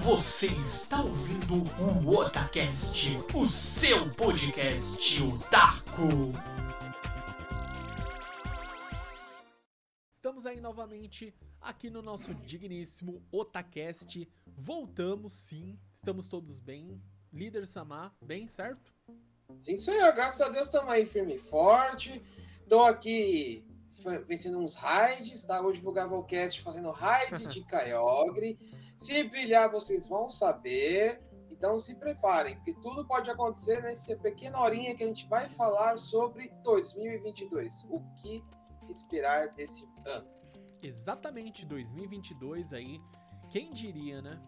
Você está ouvindo o Otacast, o seu podcast otaku. Estamos aí novamente aqui no nosso digníssimo Otacast. Voltamos sim, estamos todos bem. Líder Samar, bem, certo? Sim, senhor, graças a Deus estamos aí firme e forte. Estou aqui vencendo uns raids, tá? Hoje vou gravar o cast fazendo raid de Kyogre. Se brilhar, vocês vão saber. Então se preparem, porque tudo pode acontecer nessa pequena horinha que a gente vai falar sobre 2022. O que esperar desse ano? Exatamente, 2022 aí. Quem diria, né?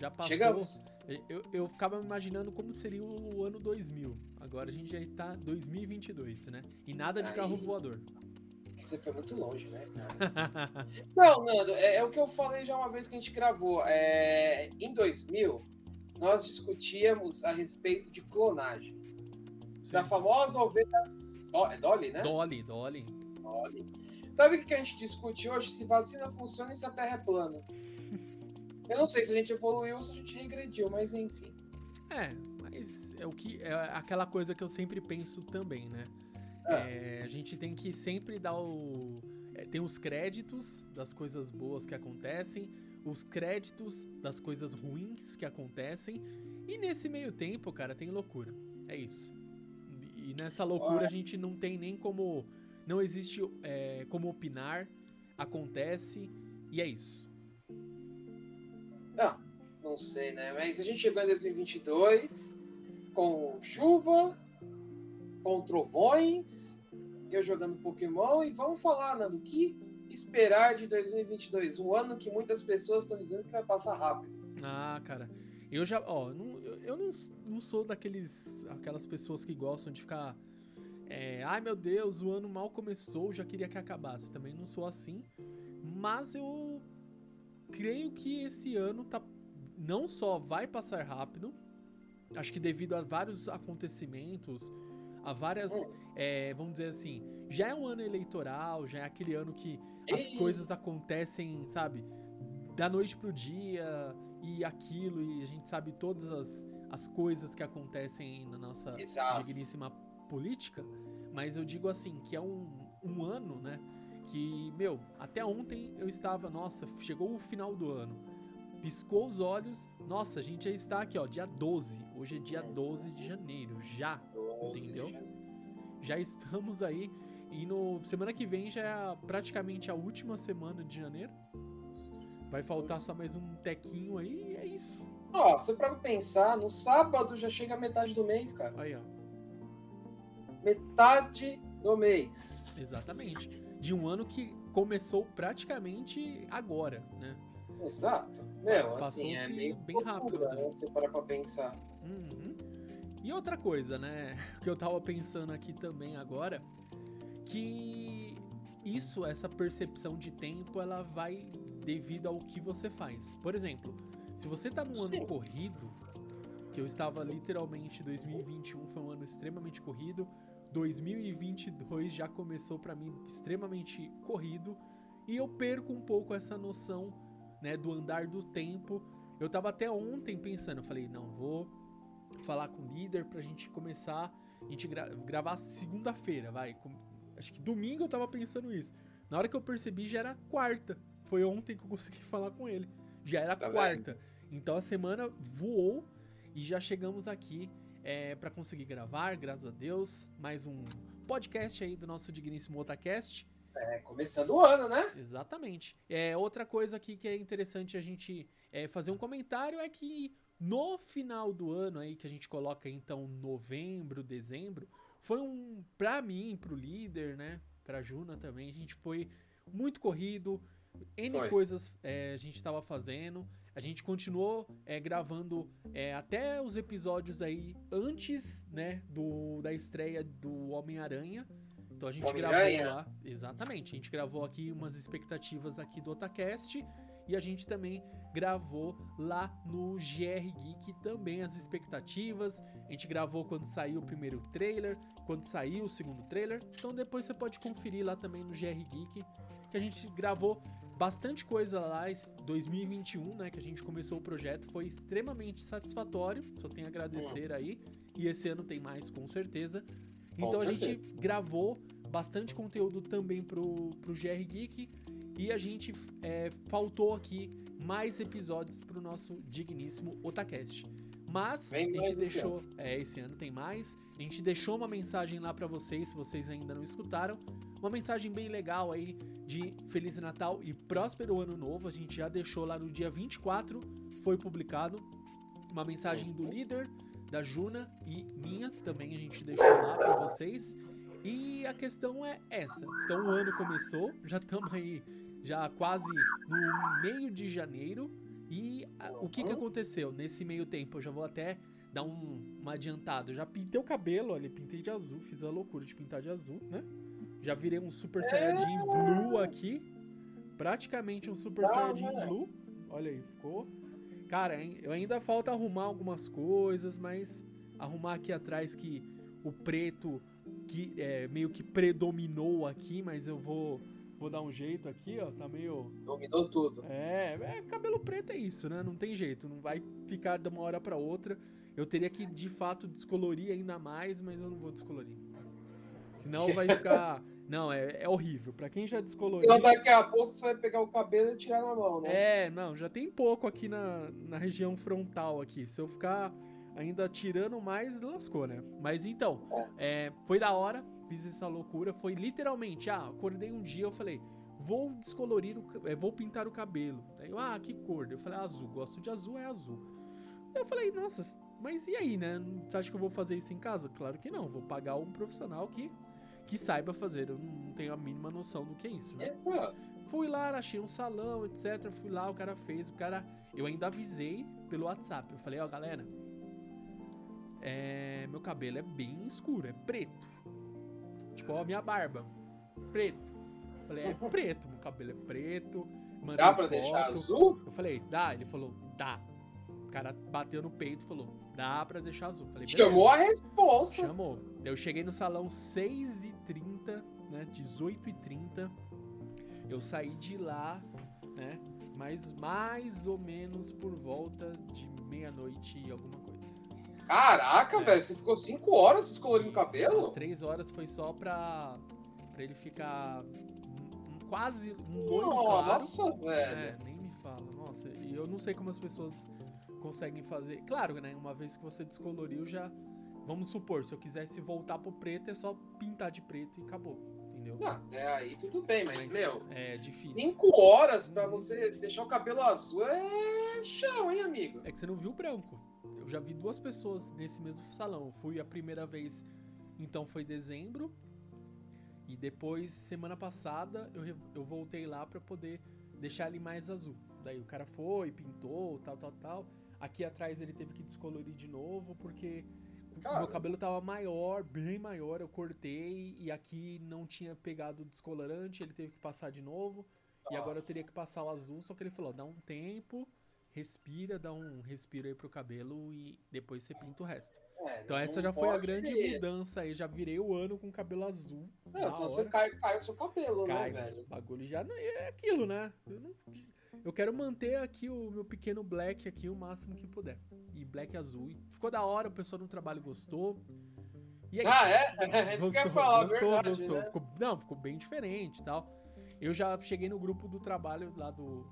Já passou. Chegamos. Eu, eu ficava imaginando como seria o ano 2000. Agora a gente já está 2022, né? E nada de Aí. carro voador. Você foi muito longe, né? Não, Nando, é, é o que eu falei já uma vez que a gente gravou. É, em 2000, nós discutíamos a respeito de clonagem. Da Sim. famosa ovelha Do- é Dolly, né? Dolly, Dolly. Dolly. Sabe o que que a gente discute hoje? Se vacina funciona e se a Terra é plana. Eu não sei se a gente evoluiu ou se a gente regrediu, mas enfim. É, mas é o que é aquela coisa que eu sempre penso também, né? Ah. É, a gente tem que sempre dar o é, tem os créditos das coisas boas que acontecem, os créditos das coisas ruins que acontecem, e nesse meio tempo, cara, tem loucura. É isso. E nessa loucura Olha. a gente não tem nem como não existe é, como opinar, acontece e é isso. Não, não sei, né? Mas a gente chegou em 2022 com chuva, com trovões, eu jogando Pokémon e vamos falar, Nando, que esperar de 2022? Um ano que muitas pessoas estão dizendo que vai passar rápido. Ah, cara, eu já, ó, não- eu, eu não, não sou daqueles, aquelas pessoas que gostam de ficar, é, ai meu Deus, o ano mal começou, já queria que acabasse. Também não sou assim, mas eu creio que esse ano tá, não só vai passar rápido, acho que devido a vários acontecimentos, a várias, é, vamos dizer assim, já é um ano eleitoral, já é aquele ano que as coisas acontecem, sabe, da noite pro dia e aquilo, e a gente sabe todas as, as coisas que acontecem na nossa Exato. digníssima política, mas eu digo assim, que é um, um ano, né, que, meu, até ontem eu estava, nossa, chegou o final do ano, piscou os olhos, nossa, a gente já está aqui, ó, dia 12, hoje é dia 12 de janeiro, já, Entendeu? já estamos aí, e no semana que vem já é praticamente a última semana de janeiro, vai faltar só mais um tequinho aí, e é isso, Ó, se pra pensar, no sábado já chega a metade do mês, cara. aí ó. Metade do mês. Exatamente. De um ano que começou praticamente agora, né? Exato. Meu, assim, é meio bem rápido, loucura, né? né? Se parar pra pensar. Uhum. E outra coisa, né? Que eu tava pensando aqui também agora, que isso, essa percepção de tempo, ela vai devido ao que você faz. Por exemplo, se você tá num Sim. ano corrido, que eu estava literalmente 2021 foi um ano extremamente corrido, 2022 já começou pra mim extremamente corrido e eu perco um pouco essa noção, né, do andar do tempo. Eu tava até ontem pensando, eu falei, não, vou falar com o líder pra gente começar, a gente gra- gravar segunda-feira, vai. Com- Acho que domingo eu tava pensando isso. Na hora que eu percebi já era quarta. Foi ontem que eu consegui falar com ele. Já era Tá quarta. Então a semana voou e já chegamos aqui é, para conseguir gravar, graças a Deus, mais um podcast aí do nosso digníssimo Otacast. É, começando o ano, né? Exatamente. É, outra coisa aqui que é interessante a gente é, fazer um comentário é que no final do ano aí, que a gente coloca então novembro, dezembro, foi um, pra mim, pro líder, né, pra Juna também, a gente foi muito corrido, N Foi. coisas é, a gente tava fazendo, a gente continuou é, gravando é, até os episódios aí antes, né, do, da estreia do Homem-Aranha, então a gente gravou Homem-Aranha. lá, exatamente, a gente gravou aqui umas expectativas aqui do Otacast e a gente também gravou lá no GR Geek também as expectativas. A gente gravou quando saiu o primeiro trailer, quando saiu o segundo trailer. Então depois você pode conferir lá também no GR Geek que a gente gravou bastante coisa lá, esse 2021, né, que a gente começou o projeto, foi extremamente satisfatório, só tenho a agradecer aí, e esse ano tem mais com certeza. Com Então a certeza. gente gravou bastante conteúdo também pro, pro GR Geek, e a gente é, faltou aqui mais episódios pro nosso digníssimo Otacast. Mas Vem a gente deixou, é, esse ano tem mais. A gente deixou uma mensagem lá pra vocês, se vocês ainda não escutaram, uma mensagem bem legal aí de Feliz Natal e próspero ano novo. A gente já deixou lá no dia 24, foi publicado uma mensagem do líder, da Juna e minha, também a gente deixou lá pra vocês. E a questão é essa. Então o ano começou, já estamos aí já quase no meio de janeiro. E a- o que, que aconteceu nesse meio tempo? Eu já vou até dar um, uma adiantada. Eu já pintei o cabelo, olha, pintei de azul, fiz a loucura de pintar de azul, né? Já virei um Super Saiyajin Blue aqui. Praticamente um Super Ah, Saiyajin. Blue. Olha aí, ficou. Cara, hein, eu ainda falta arrumar algumas coisas, mas arrumar aqui atrás que o preto que é, meio que predominou aqui, mas eu vou vou dar um jeito aqui, ó, tá meio Dominou tudo. é, é, cabelo preto é isso, né? Não tem jeito, não vai ficar de uma hora pra outra. Eu teria que de fato descolorir ainda mais, mas eu não vou descolorir. Senão vai ficar. Não, é, é horrível. Pra quem já descoloriu. Então daqui a pouco você vai pegar o cabelo e tirar na mão, né? É, não, já tem pouco aqui na, na região frontal aqui. Se eu ficar ainda tirando mais, lascou, né? Mas então, é, foi da hora, fiz essa loucura. Foi literalmente, ah, acordei um dia, eu falei, vou descolorir, o, é, vou pintar o cabelo. Daí eu, ah, que cor? Eu falei, azul, gosto de azul, é azul. Eu falei, nossa, mas e aí, né? Você acha que eu vou fazer isso em casa? Claro que não, vou pagar um profissional que, que saiba fazer. Eu não tenho a mínima noção do que é isso, né? Exato. Fui lá, achei um salão, etc. Fui lá, o cara fez, o cara. Eu ainda avisei pelo WhatsApp. Eu falei, ó, galera. É, meu cabelo é bem escuro, é preto. Tipo, ó, minha barba. Preto. Falei, é preto, meu cabelo é preto. Mandei Dá pra foto. deixar azul? Eu falei, dá? Ele falou, dá. O cara bateu no peito e falou, dá pra deixar azul. Falei. Chamou a responsa. Chamou. Eu cheguei no salão 6h30, né? 18h30. Eu saí de lá, né? Mas mais ou menos por volta de meia-noite e alguma coisa. Caraca, É. velho, você ficou cinco horas descolorindo o cabelo? três horas foi só pra, pra ele ficar um- um- quase um claro. Nossa, É, velho. nem me fala. Nossa, e eu não sei como as pessoas conseguem fazer. Claro, né? Uma vez que você descoloriu, já. Vamos supor, se eu quisesse voltar pro preto, é só pintar de preto e acabou. Entendeu? Não, é aí tudo bem, mas, meu, É difícil. cinco horas pra você deixar o cabelo azul é chão, hein, amigo? É que você não viu o branco. Eu já vi duas pessoas nesse mesmo salão. Eu fui a primeira vez, então foi dezembro. E depois, semana passada, eu, eu voltei lá pra poder deixar ele mais azul. Daí o cara foi, pintou, tal, tal, tal. Aqui atrás ele teve que descolorir de novo, porque o Cara. meu cabelo tava maior, bem maior. Eu cortei e aqui não tinha pegado o descolorante, ele teve que passar de novo. E agora eu teria que passar o azul, só que ele falou, dá um tempo, respira, dá um respiro aí pro cabelo e depois você pinta o resto. É, Então essa já foi a grande mudança aí, já virei o ano com cabelo azul. Não, da se você hora. cai, cai o seu cabelo, Cai, né, né? velho? O bagulho já não é aquilo, né? Eu, não- eu quero manter aqui o meu pequeno black aqui o máximo que puder. E black azul. E ficou da hora, o pessoal no trabalho gostou. E aí, Ah, é? Isso que eu ia falar, gostou, verdade, gostou. né? Ficou, não, ficou bem diferente e tal. Eu já cheguei no grupo do trabalho lá do.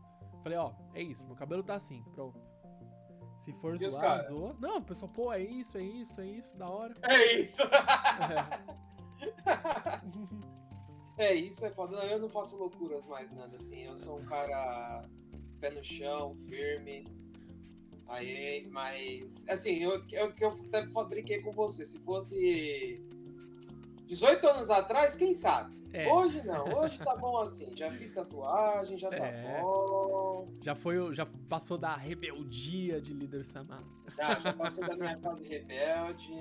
Falei, ó, é isso, meu cabelo tá assim, pronto. Se for E zoar, zoa. Não, o pessoal, pô, é isso, é isso, é isso, da hora. É isso. É. É isso, é foda. Não, eu não faço loucuras mais nada assim. Eu sou um cara pé no chão, firme. Aí, mas. Assim, eu, eu, que eu até brinquei com você. Se fosse 18 anos atrás, quem sabe? É. Hoje não, hoje tá bom assim. Já fiz tatuagem, já tá É. bom. Já foi, já passou da rebeldia de líder Samar. Já, já passei da minha fase rebelde.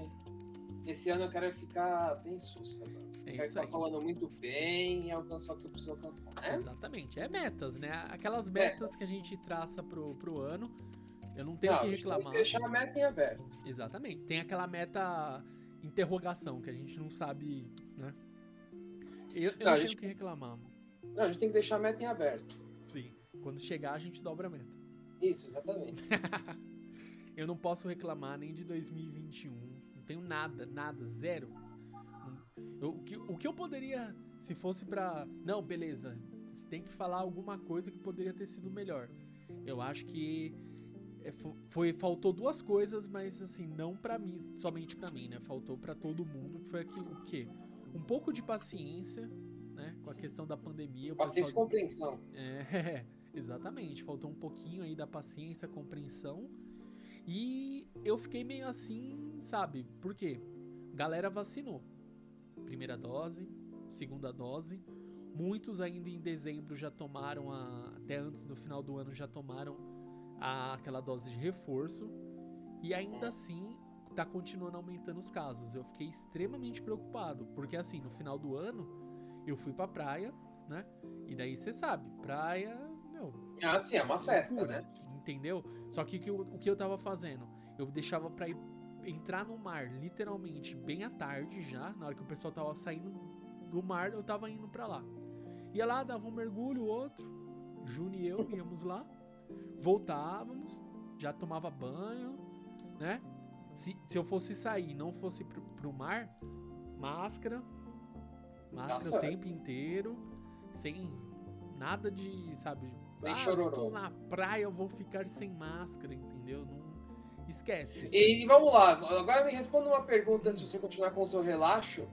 Esse ano eu quero ficar bem sussa, mano. É quero passar o ano muito bem e alcançar o que eu preciso alcançar, né? Exatamente. É metas, né? Aquelas metas que a gente traça pro, pro ano. Eu não tenho o tem que reclamar. deixar a meta em aberto. Exatamente. Tem aquela meta interrogação que a gente não sabe, né? Eu, eu Não, não, tenho o gente- que reclamar. Não, a gente tem que deixar a meta em aberto. Sim. Quando chegar, a gente dobra a meta. Isso, exatamente. eu não posso reclamar nem de 2021. Não tenho nada, nada, zero. Eu, o, que, o que eu poderia, se fosse pra. Não, beleza. Você tem que falar alguma coisa que poderia ter sido melhor. Eu acho que é, foi faltou duas coisas, mas assim, não para mim, somente para mim, né? Faltou para todo mundo, que foi aqui o quê? Um pouco de paciência, né, com a questão da pandemia. Paciência e compreensão. É, exatamente. Faltou um pouquinho aí da paciência, compreensão. E eu fiquei meio assim, sabe? Por quê? Galera vacinou. Primeira dose, segunda dose. Muitos ainda em dezembro já tomaram a, até antes do final do ano já tomaram a, aquela dose de reforço. E ainda assim tá continuando aumentando os casos. Eu fiquei extremamente preocupado, porque assim, no final do ano eu fui pra praia, né? E daí você sabe, praia, meu. Ah, sim, é uma festa, loucura, né? Entendeu? Só que o que, eu, o que eu tava fazendo? Eu deixava pra ir, entrar no mar, literalmente, bem à tarde já, na hora que o pessoal tava saindo do mar, eu tava indo pra lá. Ia lá, dava um mergulho, outro. Juni e eu íamos lá, voltávamos, já tomava banho, né? Se, se eu fosse sair não fosse pro, pro mar, máscara, Máscara Nossa, o tempo inteiro, sem nada de, sabe? Sem ah, chororô. estou na praia, eu vou ficar sem máscara, entendeu? Não esquece. E, vamos lá, agora me responda uma pergunta antes de você continuar com o seu relaxo.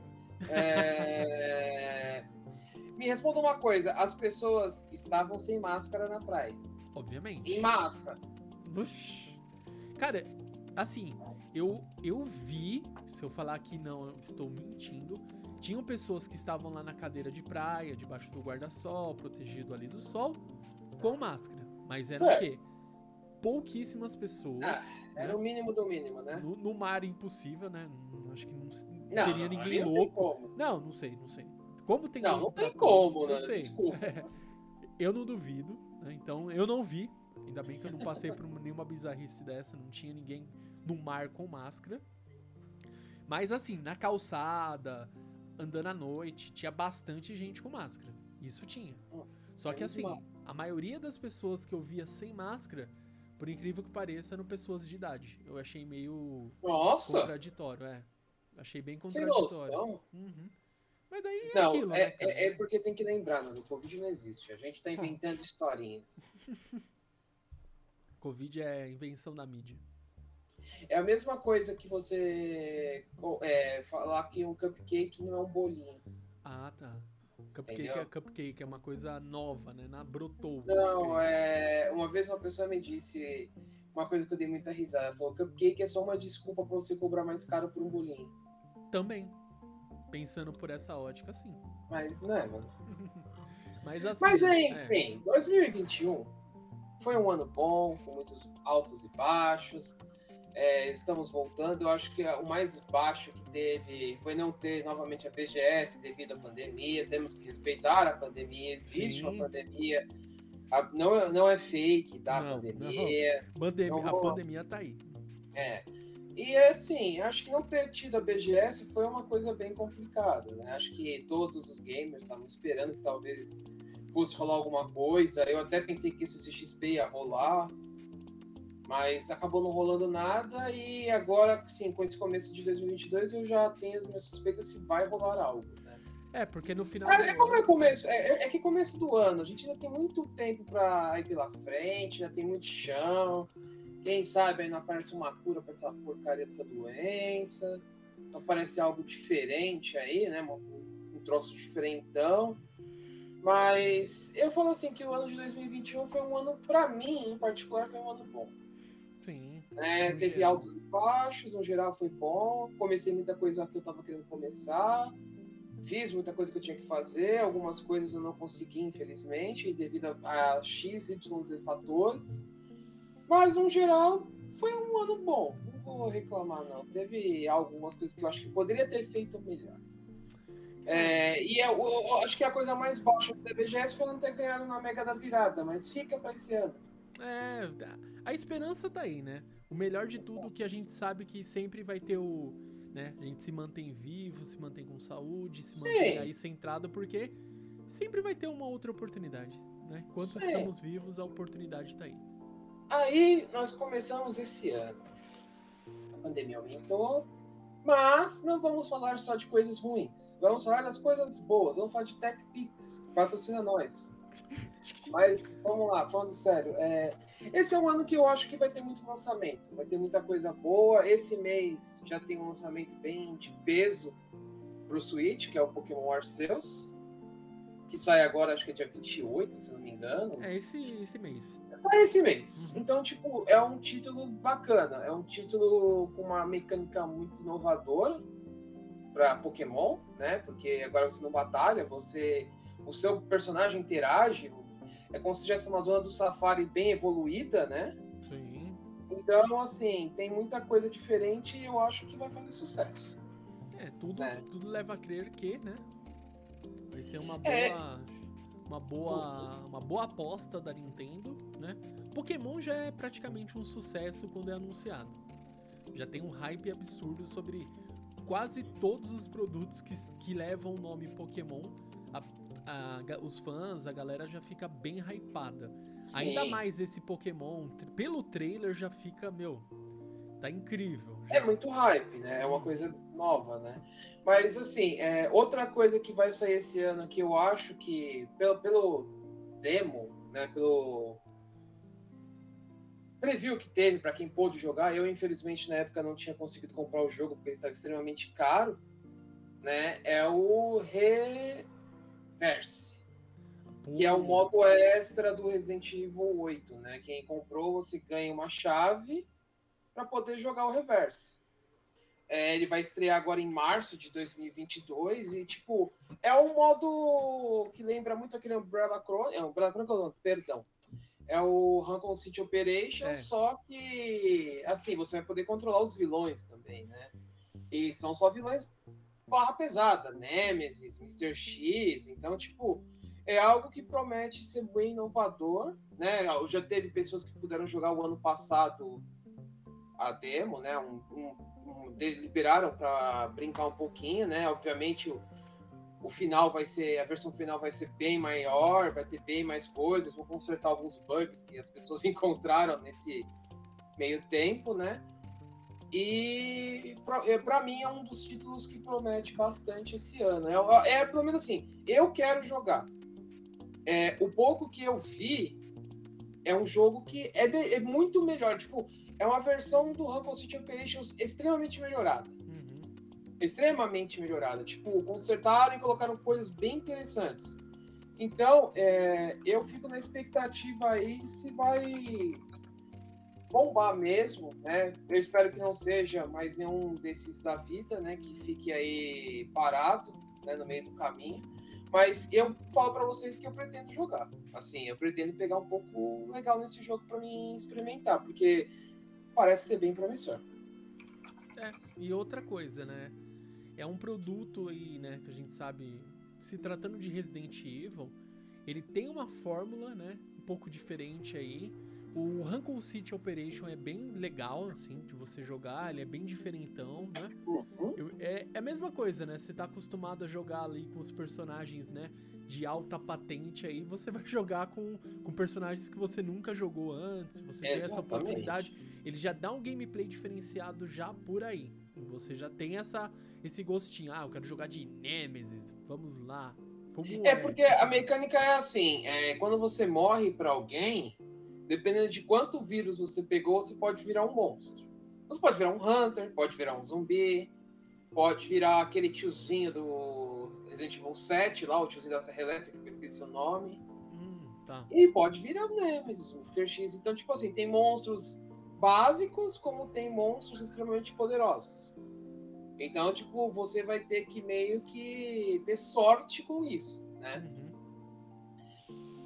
É... me responda uma coisa: as pessoas estavam sem máscara na praia? Obviamente. Em massa. Ux. Cara, assim, eu, eu vi, se eu falar que não, eu estou mentindo tinham pessoas que estavam lá na cadeira de praia, debaixo do guarda-sol, protegido ali do sol, com máscara. Mas era certo. o quê? Pouquíssimas pessoas. Ah, era né? o mínimo do mínimo, né? No, no mar impossível, né? Acho que não, não teria não, ninguém louco. Não, não, sei, não sei. Como tem Não, não tem como, né? Sei. Desculpa. eu não duvido, né? Então eu não vi. Ainda bem que eu não passei por nenhuma bizarrice dessa, não tinha ninguém no mar com máscara. Mas assim, na calçada, andando à noite, tinha bastante gente com máscara. Isso tinha. Só que assim, a maioria das pessoas que eu via sem máscara, por incrível que pareça, eram pessoas de idade. Eu achei meio Nossa. contraditório, é. Achei bem contraditório. Sem noção. Uhum. Mas daí é não, aquilo, é, né, é, é, porque tem que lembrar, né? O Covid não existe. A gente tá inventando historinhas. Covid é invenção da mídia. É a mesma coisa que você é, falar que um cupcake não é um bolinho. Ah, tá. Cupcake Entendeu? é cupcake, é uma coisa nova, né? Na brotou. Não, é. Uma vez uma pessoa me disse uma coisa que eu dei muita risada. Ela falou: cupcake é só uma desculpa para você cobrar mais caro por um bolinho. Também. Pensando por essa ótica, sim. Mas, né, mano? Mas assim. Mas enfim, é. 2021 foi um ano bom, com muitos altos e baixos. É, estamos voltando. Eu acho que o mais baixo que teve foi não ter novamente a BGS devido à pandemia. Temos que respeitar a pandemia. Existe Sim. uma pandemia. A, não, não é fake, tá? Não, a pandemia. Não. Pandemia a pandemia tá aí. É. E assim, acho que não ter tido a BGS foi uma coisa bem complicada, né? Acho que todos os gamers estavam esperando que talvez fosse rolar alguma coisa. Eu até pensei que esse CXP ia rolar. Mas acabou não rolando nada e agora, sim, com esse começo de 2022 eu já tenho as minhas suspeitas se vai rolar algo, né? É, porque no final. É, é como é começo, é, é, é, que começo do ano, a gente ainda tem muito tempo para ir pela frente, ainda tem muito chão. Quem sabe não aparece uma cura para essa porcaria dessa doença, aparece algo diferente aí, né? Um, um troço diferentão. Mas eu falo assim que o ano de 2021 foi um ano, para mim em particular, foi um ano bom. Sim. É, teve altos e baixos, no geral foi bom. Comecei muita coisa que eu estava querendo começar. Fiz muita coisa que eu tinha que fazer. Algumas coisas eu não consegui, infelizmente, devido a, a X, Y, Z fatores. Mas, no geral, foi um ano bom. Não vou reclamar, não. Teve algumas coisas que eu acho que poderia ter feito melhor. É, e eu, eu, eu, acho que a coisa mais baixa do BGS foi não ter ganhado na Mega da Virada, mas fica para esse ano. É, a esperança tá aí, né? O melhor de tudo que a gente sabe que sempre vai ter o. Né? A gente se mantém vivo, se mantém com saúde, se Sim. mantém aí centrado, porque sempre vai ter uma outra oportunidade. né? Enquanto Sim. estamos vivos, a oportunidade tá aí. Aí nós começamos esse ano. A pandemia aumentou, mas não vamos falar só de coisas ruins. Vamos falar das coisas boas. Vamos falar de TechPix. Patrocina nós. Mas vamos lá, falando sério. é, esse é um ano que eu acho que vai ter muito lançamento. Vai ter muita coisa boa. Esse mês já tem um lançamento bem de peso pro Switch, que é o Pokémon Arceus. Que sai agora, acho que é dia 28, se não me engano. É esse, esse mês. Só esse mês. Uhum. Então, tipo, é um título bacana. É um título com uma mecânica muito inovadora para Pokémon, né? Porque agora você não batalha, você. O seu personagem interage. É como se tivesse uma zona do Safari bem evoluída, né? Sim. Então, assim, tem muita coisa diferente e eu acho que vai fazer sucesso. É, tudo, É. tudo leva a crer que, né? Vai ser uma boa. É. Uma boa. Uma boa aposta da Nintendo, né? Pokémon já é praticamente um sucesso quando é anunciado. Já tem um hype absurdo sobre quase todos os produtos que, que levam o nome Pokémon. A- a os fãs, a galera já fica bem hypada. Ainda Sim. mais esse Pokémon, pelo trailer já fica, meu, tá incrível. É muito hype, né? É uma coisa nova, né? Mas assim, é, outra coisa que vai sair esse ano que eu acho que, pelo, pelo demo, né? Pelo preview que teve para quem pôde jogar, eu infelizmente na época não tinha conseguido comprar o jogo porque ele estava extremamente caro, né? É o Reverse, que é o modo extra do Resident Evil 8, né? Quem comprou, você ganha uma chave para poder jogar o Reverse. É, ele vai estrear agora em março de 2022 e, tipo, é um modo que lembra muito aquele Umbrella Chronicles, é, Umbrella Chronicles, perdão. É o Raccoon City Operation, É. só que, assim, você vai poder controlar os vilões também, né? E são só vilões barra pesada, Nemesis, Mr. X, então, tipo, é algo que promete ser bem inovador, né? Já teve pessoas que puderam jogar o ano passado a demo, né? Um, um- um- liberaram para brincar um pouquinho, né? Obviamente o, o final vai ser, a versão final vai ser bem maior, vai ter bem mais coisas, vão consertar alguns bugs que as pessoas encontraram nesse meio tempo, né? E para mim é um dos títulos que promete bastante esse ano. É, é pelo menos assim, eu quero jogar. É, o pouco que eu vi é um jogo que é, é muito melhor. Tipo, é uma versão do Raccoon City Operations extremamente melhorada. Uhum. Extremamente melhorada. Tipo, consertaram e colocaram coisas bem interessantes. Então, é, eu fico na expectativa aí se vai bombar mesmo, né? Eu espero que não seja mais nenhum desses da vida, né? Que fique aí parado, né? No meio do caminho. Mas eu falo pra vocês que eu pretendo jogar. Assim, eu pretendo pegar um pouco legal nesse jogo pra mim experimentar, porque parece ser bem promissor. É, e outra coisa, né? É um produto aí, né, que a gente sabe, se tratando de Resident Evil, ele tem uma fórmula, né, um pouco diferente aí. O Raccoon City Operation é bem legal, assim, de você jogar, ele é bem diferentão, né? Uhum. Eu- é, é a mesma coisa, né? Você tá acostumado a jogar ali com os personagens, né? De alta patente aí, você vai jogar com, com personagens que você nunca jogou antes, você tem essa oportunidade. Ele já dá um gameplay diferenciado já por aí. Você já tem essa, esse gostinho. Ah, eu quero jogar de Nemesis, vamos lá. Como É porque a mecânica é assim, é, quando você morre pra alguém, dependendo de quanto vírus você pegou, você pode virar um monstro. Você pode virar um hunter, pode virar um zumbi, pode virar aquele tiozinho do Resident Evil 7 lá, o tiozinho da Serra Elétrica, que eu esqueci o nome. Hum, tá. E pode virar Nemesis, o Mr. X. Então, tipo assim, tem monstros básicos, como tem monstros extremamente poderosos. Então, tipo, você vai ter que meio que ter sorte com isso, né? Uhum.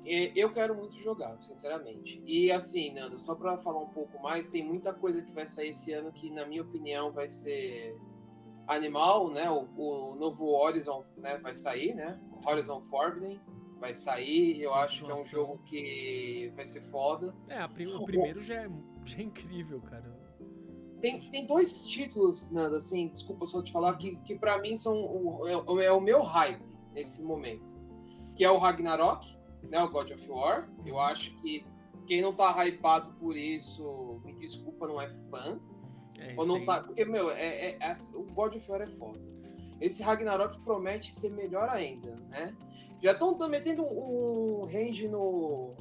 Eu quero muito jogar, sinceramente. E assim, Nando, só pra falar um pouco mais, tem muita coisa que vai sair esse ano que, na minha opinião, vai ser animal, né? O, o novo Horizon né, vai sair, né? Horizon Forbidden vai sair. Eu acho que é um jogo que vai ser foda. É, prim- o primeiro já é, já é incrível, cara. Tem, tem dois títulos, Nando, assim, desculpa só te falar, que, que para mim são o, é, é o meu hype nesse momento. Que é o Ragnarok, né, o God of War. Eu acho que quem não tá hypado por isso, me desculpa, não é fã. É, Ou não sim. tá. Porque, meu, é, é- é- o God of War é foda. Esse Ragnarok promete ser melhor ainda, né? Já estão metendo um range no.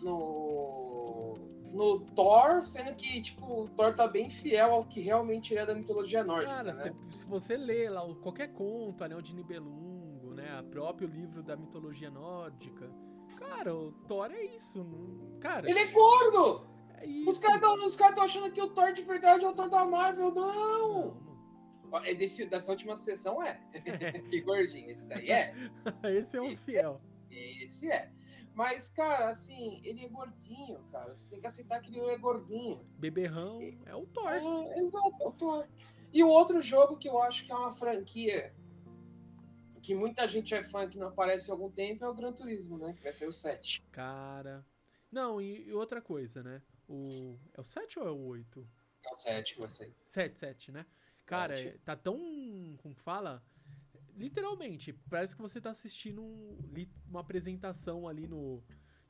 No. No Thor, sendo que, tipo, o Thor tá bem fiel ao que realmente é da mitologia nórdica, Cara, né? se, se você lê lá o- qualquer conto, Anel de Nibelungo, né? O próprio livro da mitologia nórdica. Cara, o Thor é isso. Cara, Ele é gordo! é isso. Os caras estão achando que o Thor de verdade é o Thor da Marvel. Não! Não, É desse, dessa última sessão é. que gordinho. Esse daí é. Esse é o fiel. Esse é. Mas, cara, assim, ele é gordinho, cara. Você tem que aceitar que ele é gordinho. Beberrão é o Thor. É, exato, é o Thor. E o outro jogo que eu acho que é uma franquia que muita gente é fã que não aparece há algum tempo é o Gran Turismo, né? Que vai ser o 7. Cara. Não, e, e outra coisa, né? O. É o 7 ou é o 8? É o 7 que vai ser. 7, 7, né? Cara, Sete. é- tá tão. Como fala? Literalmente, parece que você tá assistindo um- uma apresentação ali no.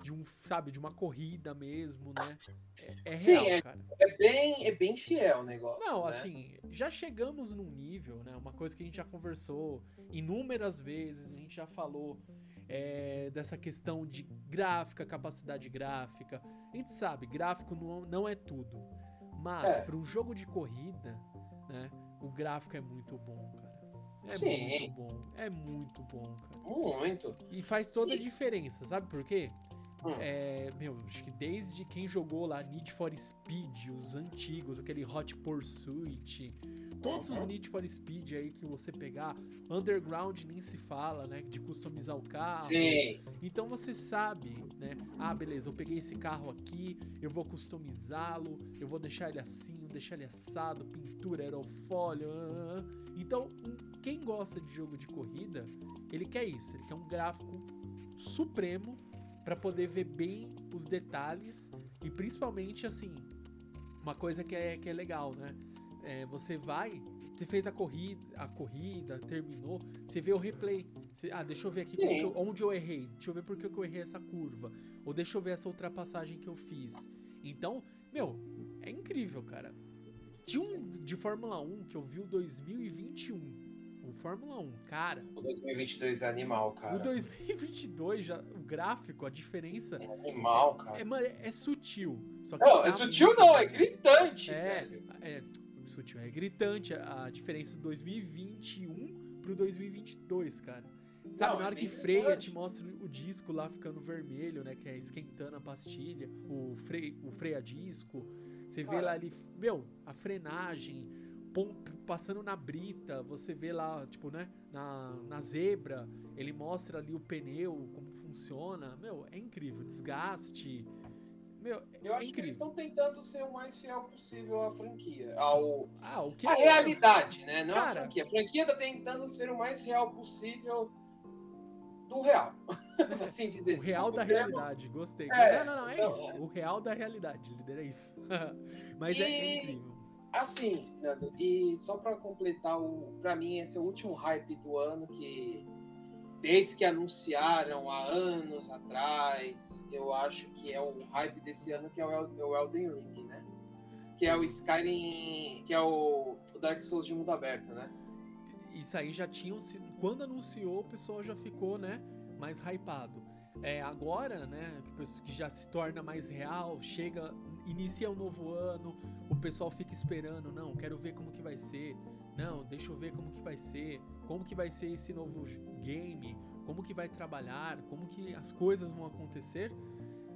De um, sabe, de uma corrida mesmo, né? É, é Sim, real, é- cara. É bem, é bem fiel o negócio. Não, né? assim, já chegamos num nível, né? Uma coisa que a gente já conversou inúmeras vezes, a gente já falou é, dessa questão de gráfica, capacidade gráfica. A gente sabe, gráfico não, não é tudo. Mas É. para um jogo de corrida, né? O gráfico é muito bom, cara. É Sim. muito bom. É muito bom, cara. Muito. E faz toda a diferença, sabe por quê? Hum. É, meu, acho que desde quem jogou lá Need for Speed, os antigos, aquele Hot Pursuit, todos os. Need for Speed aí que você pegar, Underground nem se fala, né, de customizar o carro. Sim. Então você sabe, né? Ah, beleza, eu peguei esse carro aqui, eu vou customizá-lo, eu vou deixar ele assim, vou deixar ele assado, pintura, aerofólio. Então, quem gosta de jogo de corrida, ele quer isso, ele quer um gráfico supremo para poder ver bem os detalhes e principalmente assim, uma coisa que é, que é legal, né? É, você vai, você fez a corrida, a corrida, terminou, você vê o replay. Você- ah, deixa eu ver aqui eu- onde eu errei. Deixa eu ver por que eu errei essa curva. Ou deixa eu ver essa ultrapassagem que eu fiz. Então, meu, é incrível, cara. Tinha um de Fórmula 1 que eu vi o 2021. O Fórmula 1, cara. O 2022 é animal, cara. O 2022 já o gráfico, a diferença É animal, cara. é, mano, é sutil. Só que Não, é sutil não, é gritante, É, velho. é sutil, é gritante a, a diferença do 2021 pro 2022, cara. Sabe, Não, na é hora que bem freia, gritante. te mostra o disco lá ficando vermelho, né? Que é esquentando a pastilha, o, fre, o freia-disco. Você vê Cara. lá ali, meu, a frenagem, passando na brita, você vê lá, tipo, né? Na, na zebra, ele mostra ali o pneu, como funciona. Meu, é incrível. Desgaste. Meu, Eu é acho que eles incrível. estão tentando ser o mais fiel possível à franquia, ao Ah, o que a é- realidade, né? Não a Cara. franquia. A franquia tá tentando ser o mais real possível do real. assim dizer. O real desculpa da termo. realidade, gostei. É, não, não, não, é então, isso. é. O real da realidade, líder, é isso. Mas é, é E- incrível. Assim, Nando, e só pra completar, o, pra mim esse é o último hype do ano que, desde que anunciaram há anos atrás, eu acho que é o hype desse ano, que é o, é Elden Ring, né? Que é o Skyrim, que é o, Dark Souls de mundo aberto, né? Isso aí já tinham. se- Quando anunciou, o pessoal já ficou, né? Mais hypado. É, agora, né? Que já se torna mais real, chega, inicia o novo ano, o pessoal fica esperando, não, quero ver como que vai ser. Não, deixa eu ver como que vai ser, como que vai ser esse novo game, como que vai trabalhar, como que as coisas vão acontecer.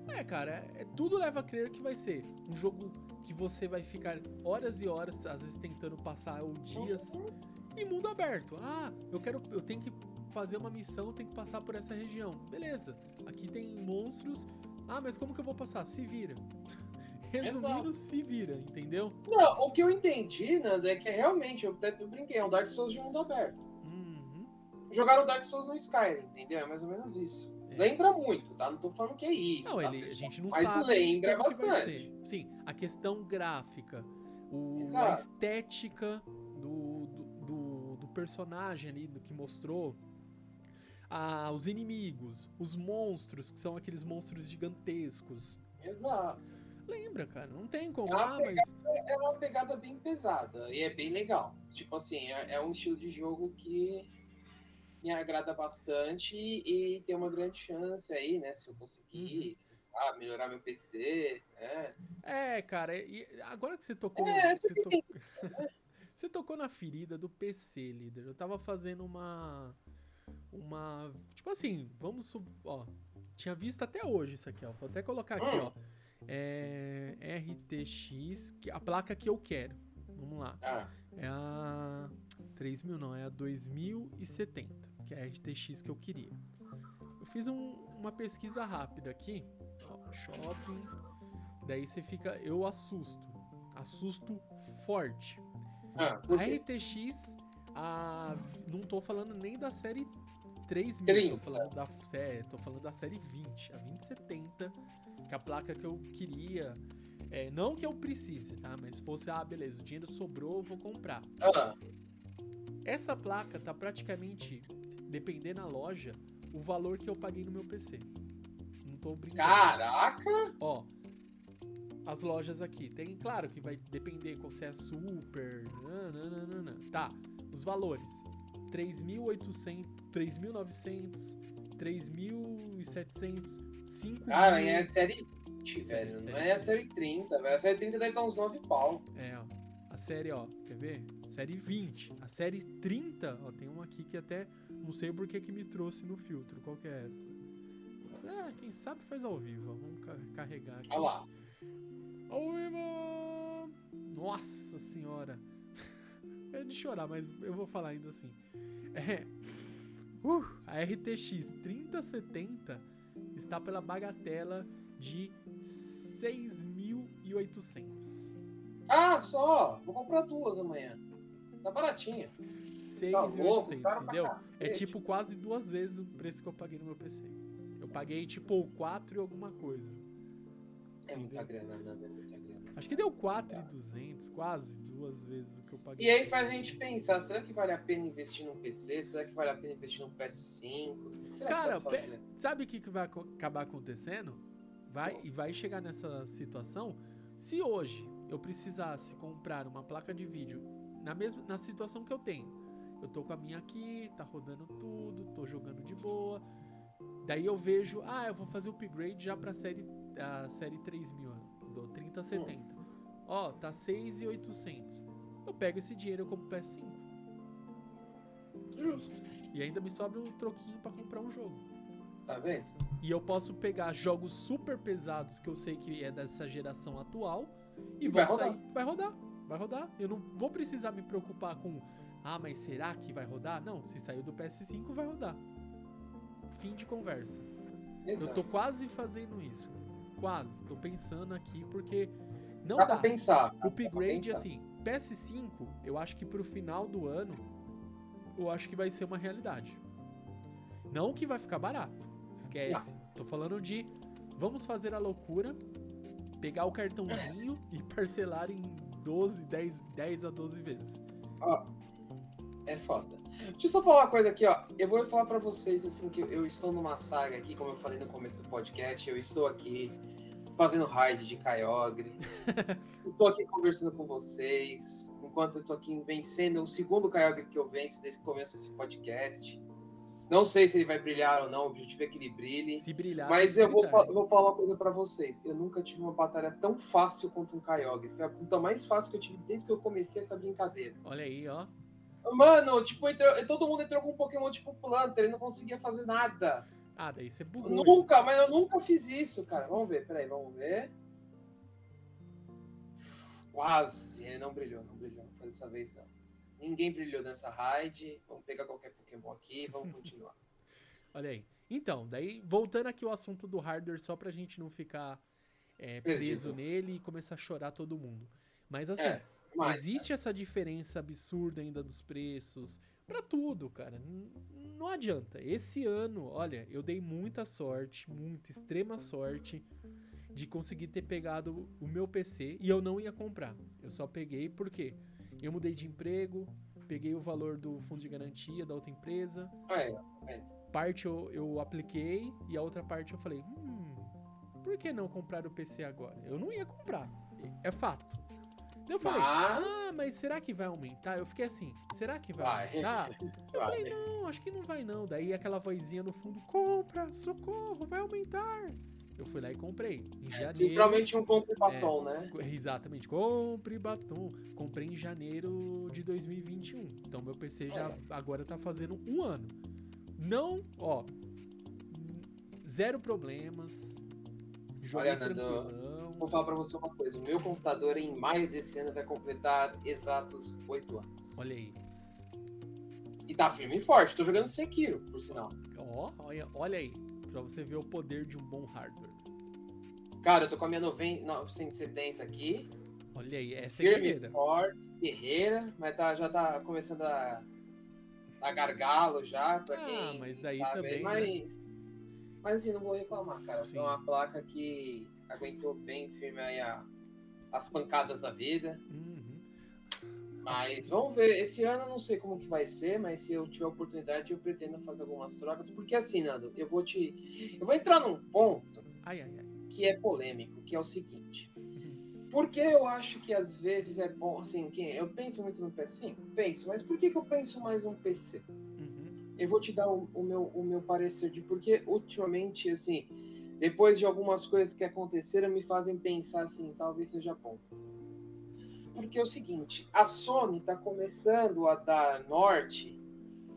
É, cara, é, tudo leva a crer que vai ser um jogo que você vai ficar horas e horas, às vezes tentando passar ou dias e mundo aberto. Ah, eu quero, eu tenho que fazer uma missão, tenho que passar por essa região. Beleza. Aqui tem monstros. Ah, mas como que eu vou passar? Se vira. Resumindo, Exato. se vira, entendeu? Não, o que eu entendi, Nando, é que realmente, eu até brinquei, é um Dark Souls de mundo aberto. Uhum. Jogaram Dark Souls no Skyrim, entendeu? É mais ou menos isso. É. Lembra muito, tá? Não tô falando que é isso. Não, tá, ele, a gente não Mas sabe. lembra que vai bastante. Sim, a questão gráfica, o, a estética do, do, do, do personagem ali, do que mostrou. a- os inimigos, os monstros, que são aqueles monstros gigantescos. Exato. Lembra, cara? Não tem como. É uma Ah, mas. É uma pegada bem pesada e é bem legal. Tipo assim, é, é um estilo de jogo que me agrada bastante e, tem uma grande chance aí, né? Se eu conseguir ah, melhorar meu PC, né? É, cara, e agora que você tocou. É, você, você to- você tocou na ferida do PC, líder. Eu tava fazendo uma. Uma. Tipo assim, vamos. Ó, tinha visto até hoje isso aqui, ó. Vou até colocar aqui, ó. É. RTX, que- a placa que eu quero. Vamos lá. Ah, É a 3000 não, é a 2070, que é a RTX que eu queria. Eu fiz um- uma pesquisa rápida aqui, ó, shopping, daí você fica, eu assusto, assusto forte. ah, A? RTX, a, não tô falando nem da série 3000, 30. tô falando da, sé- tô falando da série 20, a 2070, que é a placa que eu queria. É, não que eu precise, tá? Mas se fosse, ah, beleza, o dinheiro sobrou, eu vou comprar. Ah, Essa placa tá praticamente, dependendo da loja, o valor que eu paguei no meu PC. Não tô brincando. caraca! Ó, as lojas aqui. Tem, claro que vai depender qual se é super. nananana. Tá, os valores. 3.800, 3.900, 3.700, 5 Cara, é a série 20, Série- velho. Não série é a série 30, velho. A série 30 deve estar uns 9 pau. É, ó. A série, ó, quer ver? Série 20. A série 30, ó, tem uma aqui que até não sei por que que me trouxe no filtro. Qual que é essa? Ah, quem sabe faz ao vivo. ó. Vamos ca- carregar aqui. Olha lá. Ao vivo! Nossa senhora. É de chorar, mas eu vou falar ainda assim. É. Uh, a RTX 3070 está pela bagatela de 6.800. Ah, só! Vou comprar duas amanhã. Tá baratinha. Tá louco, 6.800, cara pra entendeu? É tipo quase duas vezes o preço que eu paguei no meu PC. Eu paguei tipo 4 e alguma coisa. É muita grana, Nanda, é muita grana. Acho que deu 4,200, quase duas vezes o que eu paguei. E aí faz a gente pensar, será que vale a pena investir num PC? Será que vale a pena investir num PS5? O que será Cara? Sabe o que, que vai acabar acontecendo? Vai e vai chegar nessa situação. Se hoje eu precisasse comprar uma placa de vídeo na mesma na situação que eu tenho, eu tô com a minha aqui, tá rodando tudo, tô jogando de boa. Daí eu vejo, ah, eu vou fazer o upgrade já pra série a série 3000, do 3070. Ó, tá 6,800. Eu pego esse dinheiro e eu compro o PS5 Justo. e ainda me sobra um troquinho pra comprar um jogo. Tá vendo? E eu posso pegar jogos super pesados que eu sei que é dessa geração atual e, E vai rodar. sair. Vai rodar. Vai rodar. Eu não vou precisar me preocupar com. Ah, mas será que vai rodar? Não, se saiu do PS5, vai rodar. Fim de conversa. Eu Exato. tô quase fazendo isso. Quase. Tô pensando aqui porque não Dá dá. pra pensar. O upgrade, pensar. assim, PS5, eu acho que pro final do ano, eu acho que vai ser uma realidade. Não que vai ficar barato. Esquece. Tô falando de vamos fazer a loucura, pegar o cartãozinho e parcelar em 12, 10, 10 a 12 vezes. Ó, é foda. Deixa eu só falar uma coisa aqui, ó. Eu vou falar pra vocês, assim, que eu estou numa saga aqui, como eu falei no começo do podcast. Eu estou aqui fazendo raid de Kyogre. estou aqui conversando com vocês. Enquanto eu estou aqui vencendo o segundo Kyogre que eu venço desde que começo esse podcast. Não sei se ele vai brilhar ou não, o objetivo é que ele brilhe. Se brilhar. Mas é eu vou, eu vou falar uma coisa pra vocês. Eu nunca tive uma batalha tão fácil contra um Kyogre. Foi a luta mais fácil que eu tive desde que eu comecei essa brincadeira. Olha aí, ó. Mano, tipo, entrou- todo mundo entrou com um Pokémon tipo Planter e não conseguia fazer nada. Ah, daí você bugou. nunca, mas eu nunca fiz isso, cara. Vamos ver, peraí, vamos ver. Quase, ele não brilhou, não brilhou. Não foi dessa vez, não. Ninguém brilhou nessa raid. Vamos pegar qualquer Pokémon aqui e vamos continuar. Olha aí. Então, daí, voltando aqui ao assunto do hardware, só pra gente não ficar é, Perdido. preso nele e começar a chorar todo mundo. Mas assim, É, mas, existe essa diferença absurda ainda dos preços pra tudo, cara. Não adianta. Esse ano, olha, eu dei muita sorte, muita extrema sorte de conseguir ter pegado o meu PC e eu não ia comprar. Eu só peguei porque eu mudei de emprego, peguei o valor do fundo de garantia da outra empresa, é, é. parte eu, eu apliquei e a outra parte eu falei, hum, por que não comprar o PC agora? Eu não ia comprar, é fato. Eu falei, Mas- ah, mas será que vai aumentar? Eu fiquei assim, será que vai, Vai. aumentar? Eu Vai. falei, não, acho que não vai não. Daí aquela vozinha no fundo, compra, socorro, vai aumentar. Eu fui lá e comprei. Em janeiro. Literalmente um compre batom, né? Co- Exatamente, compre batom. Comprei em janeiro de 2021. Então meu PC já É. agora tá fazendo um ano. Não, ó, zero problemas. Joguei Olha, Nando. Vou falar pra você uma coisa. O meu computador, em maio desse ano, vai completar exatos oito anos. Olha aí. E tá firme e forte. Tô jogando Sekiro, por sinal. Ó, olha, olha aí. Pra você ver o poder de um bom hardware. Cara, eu tô com a minha 90 970 aqui. Olha aí, essa é firme, guerreira. forte, guerreira. Mas tá, já tá começando a, a gargalo já, pra Ah, quem mas aí sabe. também, né? mas, mas assim, não vou reclamar, cara. Sim. Foi uma placa que aguentou bem firme aí a- as pancadas da vida. Uhum. Mas vamos ver, esse ano eu não sei como que vai ser, mas se eu tiver oportunidade eu pretendo fazer algumas trocas, porque assim, Nando, eu vou te. Eu vou entrar num ponto Ai, ai, ai. que é polêmico, que é o seguinte. Uhum. Por que eu acho que às vezes é bom, assim, quem eu penso muito no PC? Sim, penso, mas por que, que eu penso mais no PC? Uhum. Eu vou te dar o, o meu, o meu parecer de porque ultimamente, assim, depois de algumas coisas que aconteceram, me fazem pensar assim, talvez seja bom. Porque é o seguinte, a Sony tá começando a dar norte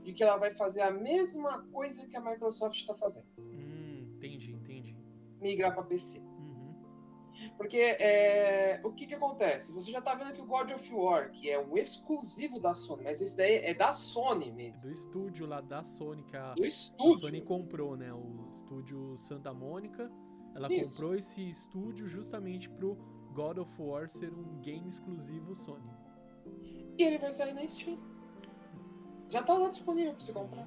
de que ela vai fazer a mesma coisa que a Microsoft está fazendo, Hum, entendi, entendi. migrar para PC. Porque é, o que que acontece? Você já tá vendo que o God of War, que é um exclusivo da Sony, mas esse daí é da Sony mesmo, Do estúdio lá da Sony, que a, do a. Sony comprou, né? O estúdio Santa Mônica. Ela Isso. comprou esse estúdio justamente pro God of War ser um game exclusivo Sony. E ele vai sair na Steam. Já tá lá disponível pra você comprar.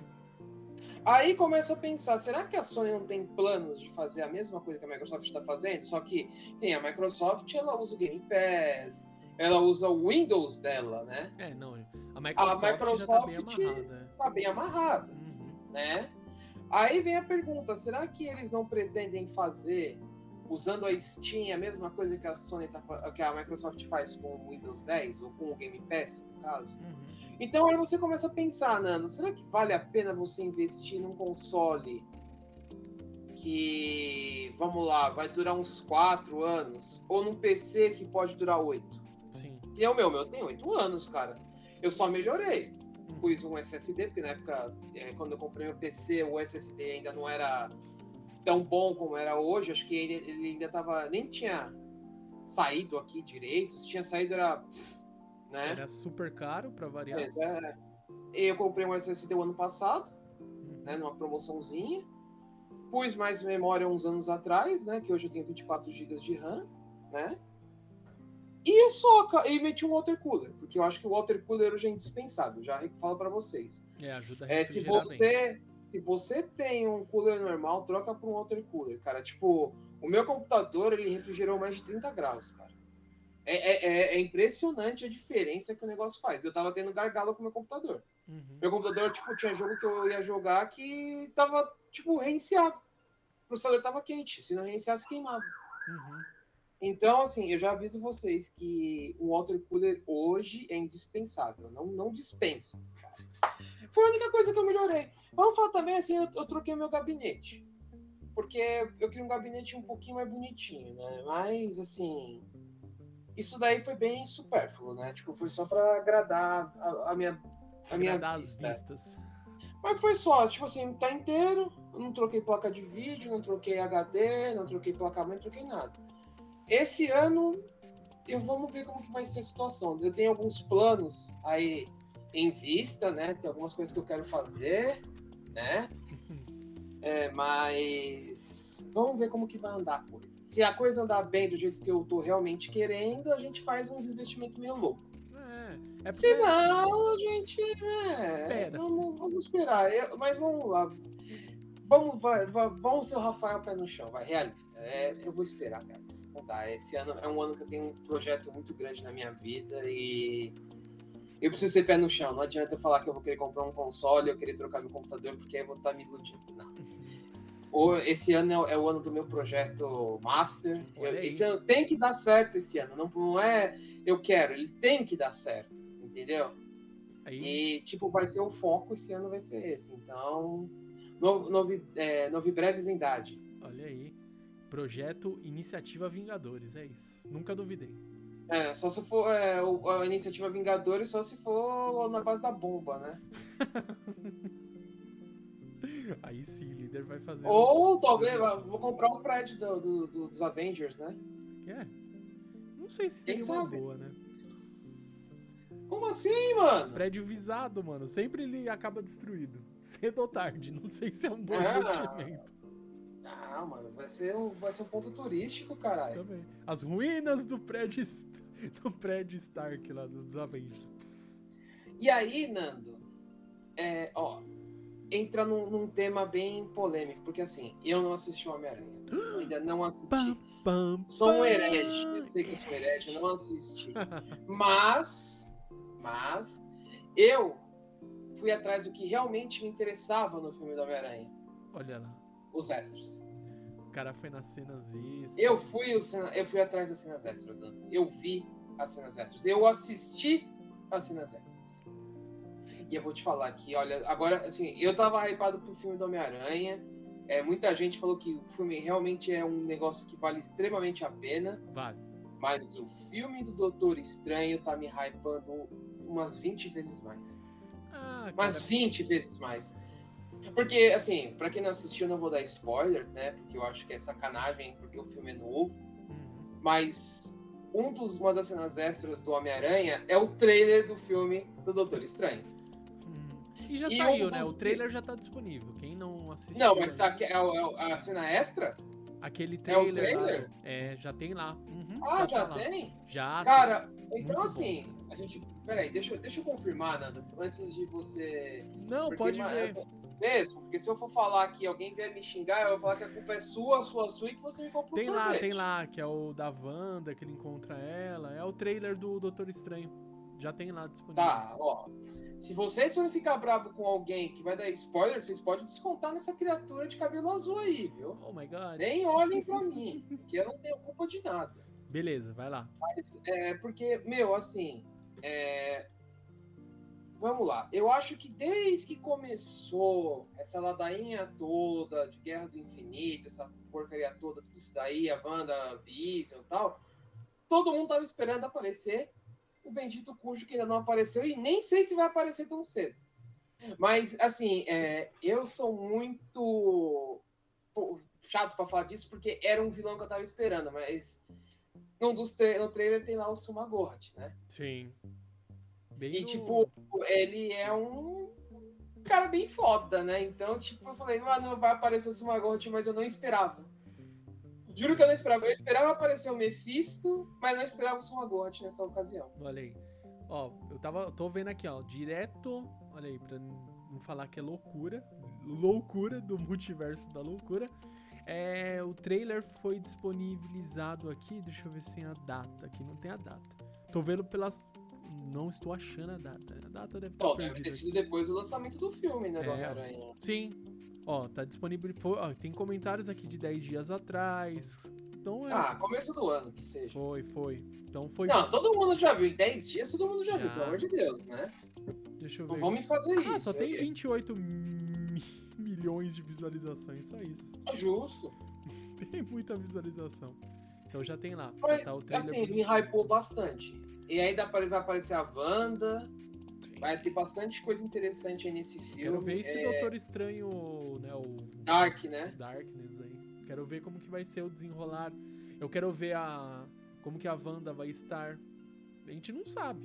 Aí começa a pensar, será que a Sony não tem planos de fazer a mesma coisa que a Microsoft está fazendo? Só que tem a Microsoft, ela usa o Game Pass, ela usa o Windows dela, né? É, não. A Microsoft, tá Microsoft- bem amarrada. Tá bem amarrada, Uhum. né? Aí vem a pergunta, será que eles não pretendem fazer usando a Steam a mesma coisa que a Sony tá, que a Microsoft faz com o Windows 10 ou com o Game Pass, no caso? Uhum. Então aí você começa a pensar, Nando, será que vale a pena você investir num console que, vamos lá, vai durar uns 4 anos? Ou num PC que pode durar 8? Sim. E é o meu, meu tem 8 anos, cara. Eu só melhorei. Pus um SSD, porque na época, é, quando eu comprei meu PC, o SSD ainda não era tão bom como era hoje. Acho que ele, ele ainda tava. nem tinha saído aqui direito. Se tinha saído, era. Né? Era super caro pra variar. Mas, é, eu comprei um SSD o ano passado, Uhum. né, numa promoçãozinha. Pus mais memória uns anos atrás, né, que hoje eu tenho 24 GB de RAM, né? E só, ca- e meti um water cooler, porque eu acho que o water cooler hoje é indispensável, já falo para vocês. É, ajuda a É, se bem. você se você tem um cooler normal, troca por um water cooler, cara. Tipo, o meu computador, ele refrigerou mais de 30 graus, cara. É, é- é- é impressionante a diferença que o negócio faz. Eu tava tendo gargalo com o meu computador. Uhum. Meu computador, tipo, tinha jogo que eu ia jogar que tava, tipo, reiniciado. O processador tava quente. Se não reiniciasse, queimava. Uhum. Então, assim, eu já aviso vocês que o water cooler hoje é indispensável. Não, não dispensa. Foi a única coisa que eu melhorei. Vamos falar também, assim, eu, eu troquei meu gabinete. Porque eu queria um gabinete um pouquinho mais bonitinho, né? Mas, assim... Isso daí foi bem supérfluo, né? Tipo, foi só pra agradar a, a minha, a minha Agradar as vista. vistas. Mas foi só, tipo assim, tá inteiro. Não troquei placa de vídeo, não troquei HD, não troquei placa-mãe, não troquei nada. Esse ano, eu vamos ver como que vai ser a situação. Eu tenho alguns planos aí em vista, né? Tem algumas coisas que eu quero fazer, né? É, mas vamos ver como que vai andar a coisa. Se a coisa andar bem do jeito que eu tô realmente querendo, a gente faz uns investimentos meio loucos. É, é porque... Se não, a gente né, Espera. Vamos, vamos esperar. Eu- mas vamos lá. Vamos, vai, vai- vamos ser o Rafael pé no chão, vai, realista. É, eu vou esperar, cara. Não dá. Esse ano é um ano que eu tenho um projeto muito grande na minha vida e eu preciso ser pé no chão. Não adianta eu falar que eu vou querer comprar um console, eu querer trocar meu computador, porque aí eu vou estar me iludindo. Não. Esse ano é, é o ano do meu projeto Master. Esse ano tem que dar certo esse ano. Não, não é eu quero, ele tem que dar certo. Entendeu? Aí, E, tipo, vai ser o foco esse ano, vai ser esse. Então, novo, novi, é, novidades em idade. olha aí. Projeto Iniciativa Vingadores, é isso. Nunca duvidei. É, só se for é, a iniciativa Vingadores, só se for na base da bomba, né? Aí sim, o líder vai fazer. Ou um- talvez, vou comprar um prédio do- do- do- dos Avengers, né? É. Não sei se Quem seria uma sabe? boa, né? Como assim, mano? Prédio visado, mano. Sempre ele acaba destruído. Cedo ou tarde. Não sei se é um bom Ah. investimento Ah, mano, vai ser um, vai ser um ponto turístico, caralho. também. As ruínas do prédio, do prédio Stark lá dos Avengers. E aí, Nando, é, ó, entra num, num tema bem polêmico, porque assim, eu não assisti o Homem-Aranha. Ainda não assisti. Sou um herege. Eu sei que eu sou herege, eu não assisti. Mas, mas, eu fui atrás do que realmente me interessava no filme do Homem-Aranha. Olha lá. Os extras. O cara foi nas cenas extras. Eu fui, eu fui atrás das cenas extras. Eu vi as cenas extras. Eu assisti as cenas extras. E eu vou te falar aqui, olha, agora, assim, eu tava hypado pro filme do Homem-Aranha. É, muita gente falou que o filme realmente é um negócio que vale extremamente a pena. Vale. Mas o filme do Doutor Estranho tá me hypando umas 20 vezes mais. Ah, cara. Umas 20 vezes mais. Porque, assim, pra quem não assistiu, não vou dar spoiler, né? Porque eu acho que é sacanagem, porque o filme é novo. Uhum. Mas um dos, uma das cenas extras do Homem-Aranha é o trailer do filme do Doutor Estranho. E já E saiu, né? O trailer já tá disponível. Quem não assistiu. Não, mas ainda- a, é é a cena extra? Aquele É o trailer. lá, trailer? é, já tem lá. Uhum, Ah, já, tá lá. tem? Já. Cara, Muito então bom. assim, a gente. Peraí, deixa, eu- deixa eu confirmar, Nando, antes de você. Não, Porque, pode ver. Mesmo, porque se eu for falar que alguém vier me xingar, eu vou falar que a culpa é sua, sua, sua e que você me comprou Tem lá, tem lá, que é o da Wanda, que ele encontra ela. É o trailer do Doutor Estranho. Já tem lá disponível. Tá, ó. Se vocês forem ficar bravo com alguém que vai dar spoiler, vocês podem descontar nessa criatura de cabelo azul aí, viu? Oh my god. Nem olhem pra mim, que eu não tenho culpa de nada. Beleza, vai lá. Mas, é, porque, meu, assim, é, vamos lá. Eu acho que desde que começou essa ladainha toda de Guerra do Infinito, essa porcaria toda, tudo isso daí, a Wanda, Vision e tal, todo mundo tava esperando aparecer bendito Cujo que ainda não apareceu e nem sei se vai aparecer tão cedo. Mas, assim, é, eu sou muito pô, chato pra falar disso porque era um vilão que eu tava esperando, mas um dos tra no trailer tem lá o Sumagord, né? Sim. Bem E, tipo, ele é um cara bem foda, né? Então, tipo, eu falei, mano, vai aparecer o Sumagord, mas eu não esperava. Juro que eu não esperava. Eu esperava aparecer o Mephisto, mas não esperava o Sumagord nessa ocasião. Olha aí. Ó, eu tava. tô vendo aqui, ó. Direto. Olha aí, pra não falar que é loucura. Loucura do multiverso da loucura. É, o trailer foi disponibilizado aqui. Deixa eu ver se tem a data. Aqui não tem a data. Tô vendo pelas. Não estou achando a data. A data deve estar Bom, deve ter aqui. sido depois do lançamento do filme, né, do É. Homem-Aranha. Sim. Ó, tá disponível. foi- ó, tem comentários aqui de 10 dias atrás. Então é. Ah, começo do ano, que seja. Foi, foi. Então foi. Não, todo mundo já viu. Em 10 dias, todo mundo já, viu, pelo amor de Deus, né? Deixa eu Não ver. vamos fazer isso. Ah, só tem é- 28 mi- milhões de visualizações, só isso. É justo. Tem muita visualização. Então já tem lá. Mas, tá assim, me hypou bastante. E ainda vai aparecer a Wanda. Sim. Vai ter bastante coisa interessante aí nesse filme. Quero ver esse é, Doutor Estranho, né, o Dark, né? Darkness aí. Quero ver como que vai ser o desenrolar. Eu quero ver a como que a Wanda vai estar. A gente não sabe.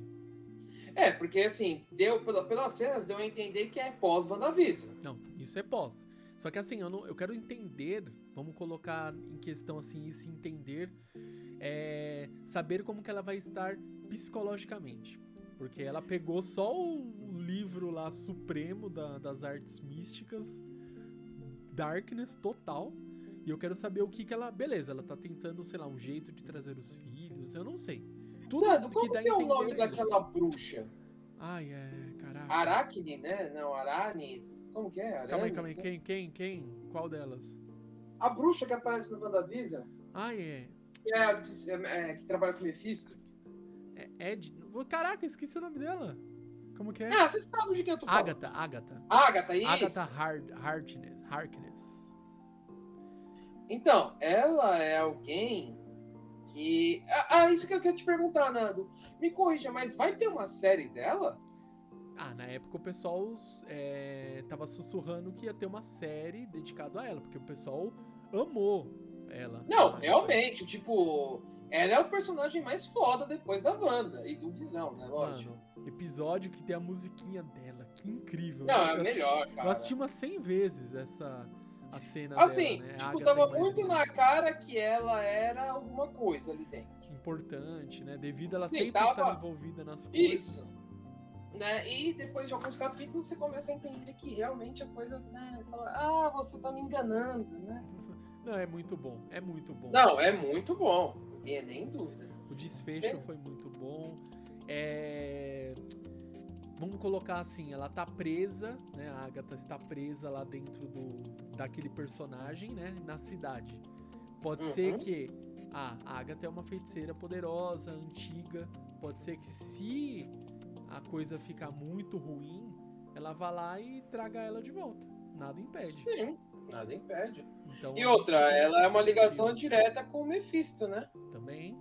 É, porque assim, deu pela- pelas cenas deu a entender que é pós-WandaVision. Não, isso é pós. Só que assim, eu, não, eu quero entender, vamos colocar em questão assim, isso entender, é, saber como que ela vai estar psicologicamente. Porque ela pegou só o livro lá supremo da- das artes místicas, Darkness total, e eu quero saber o que que ela... Beleza, ela tá tentando, sei lá, um jeito de trazer os filhos, eu não sei. Tudo Nando, que dá é o nome é daquela bruxa? Ai, é. Caraca. Aracne, né? Não, Aranis. Como que é? Calma aí, Aranis, calma aí. né? Quem, quem, quem? Qual delas? A bruxa que aparece no WandaVision, Ai, é. é, de- é, que trabalha com Mephisto. É Ed. Caraca, esqueci o nome dela. Como que é? Ah, você sabe de quem eu tô falando. Agatha, Agatha. Agatha, isso. Agatha Hard, Harkness. Harkness. Então, ela é alguém que. Ah, ah, isso que eu quero te perguntar, Nando. Me corrija, mas vai ter uma série dela? Ah, na época o pessoal é, tava sussurrando que ia ter uma série dedicada a ela, porque o pessoal amou ela. Não, realmente, tipo, ela é o personagem mais foda depois da Wanda e do Visão, né? Lógico. Mano, episódio que tem a musiquinha dela, que incrível. Não, é Eu assisti- melhor, Eu cara. assisti umas 100 vezes essa a cena Assim, dela, né? Tipo, tava muito na cara que ela era alguma coisa ali dentro. importante, né? Devido a ela Sim, sempre tava- estar envolvida nas coisas. Isso. Né? E depois de alguns capítulos você começa a entender que realmente a coisa, né? Fala, ah, você tá me enganando, né? Não, é muito bom. É muito bom. Não, é muito bom. Não tenha nem dúvida. O desfecho É. foi muito bom. É, Vamos colocar assim, ela tá presa, né? A Agatha está presa lá dentro do daquele personagem, né? Na cidade. Pode Uhum. ser que ah, a Agatha é uma feiticeira poderosa, antiga. Pode ser que se a coisa ficar muito ruim, ela vá lá e traga ela de volta. Nada impede. Sim, nada impede. Então, E outra, ela é uma ligação direta com o Mephisto, né? também.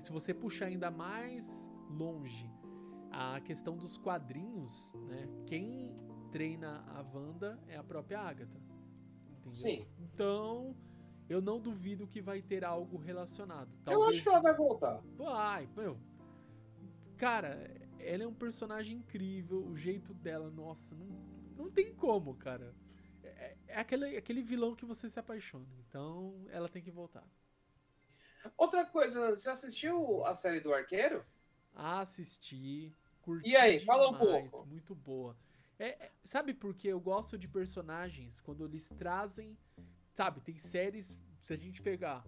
Se você puxar ainda mais longe a questão dos quadrinhos, né? Quem treina a Wanda é a própria Agatha. Entendeu? Sim. Então, eu não duvido que vai ter algo relacionado. Eu Talvez- acho que ela vai voltar. Vai, meu. Cara, ela é um personagem incrível, o jeito dela, nossa, não, não tem como, cara. É, aquele, aquele vilão que você se apaixona. Então, ela tem que voltar. Outra coisa, você assistiu a série do Arqueiro? Assisti, curti E aí, fala um pouco. Muito boa. É, é- sabe por que eu gosto de personagens quando eles trazem. Sabe, tem séries. Se a gente pegar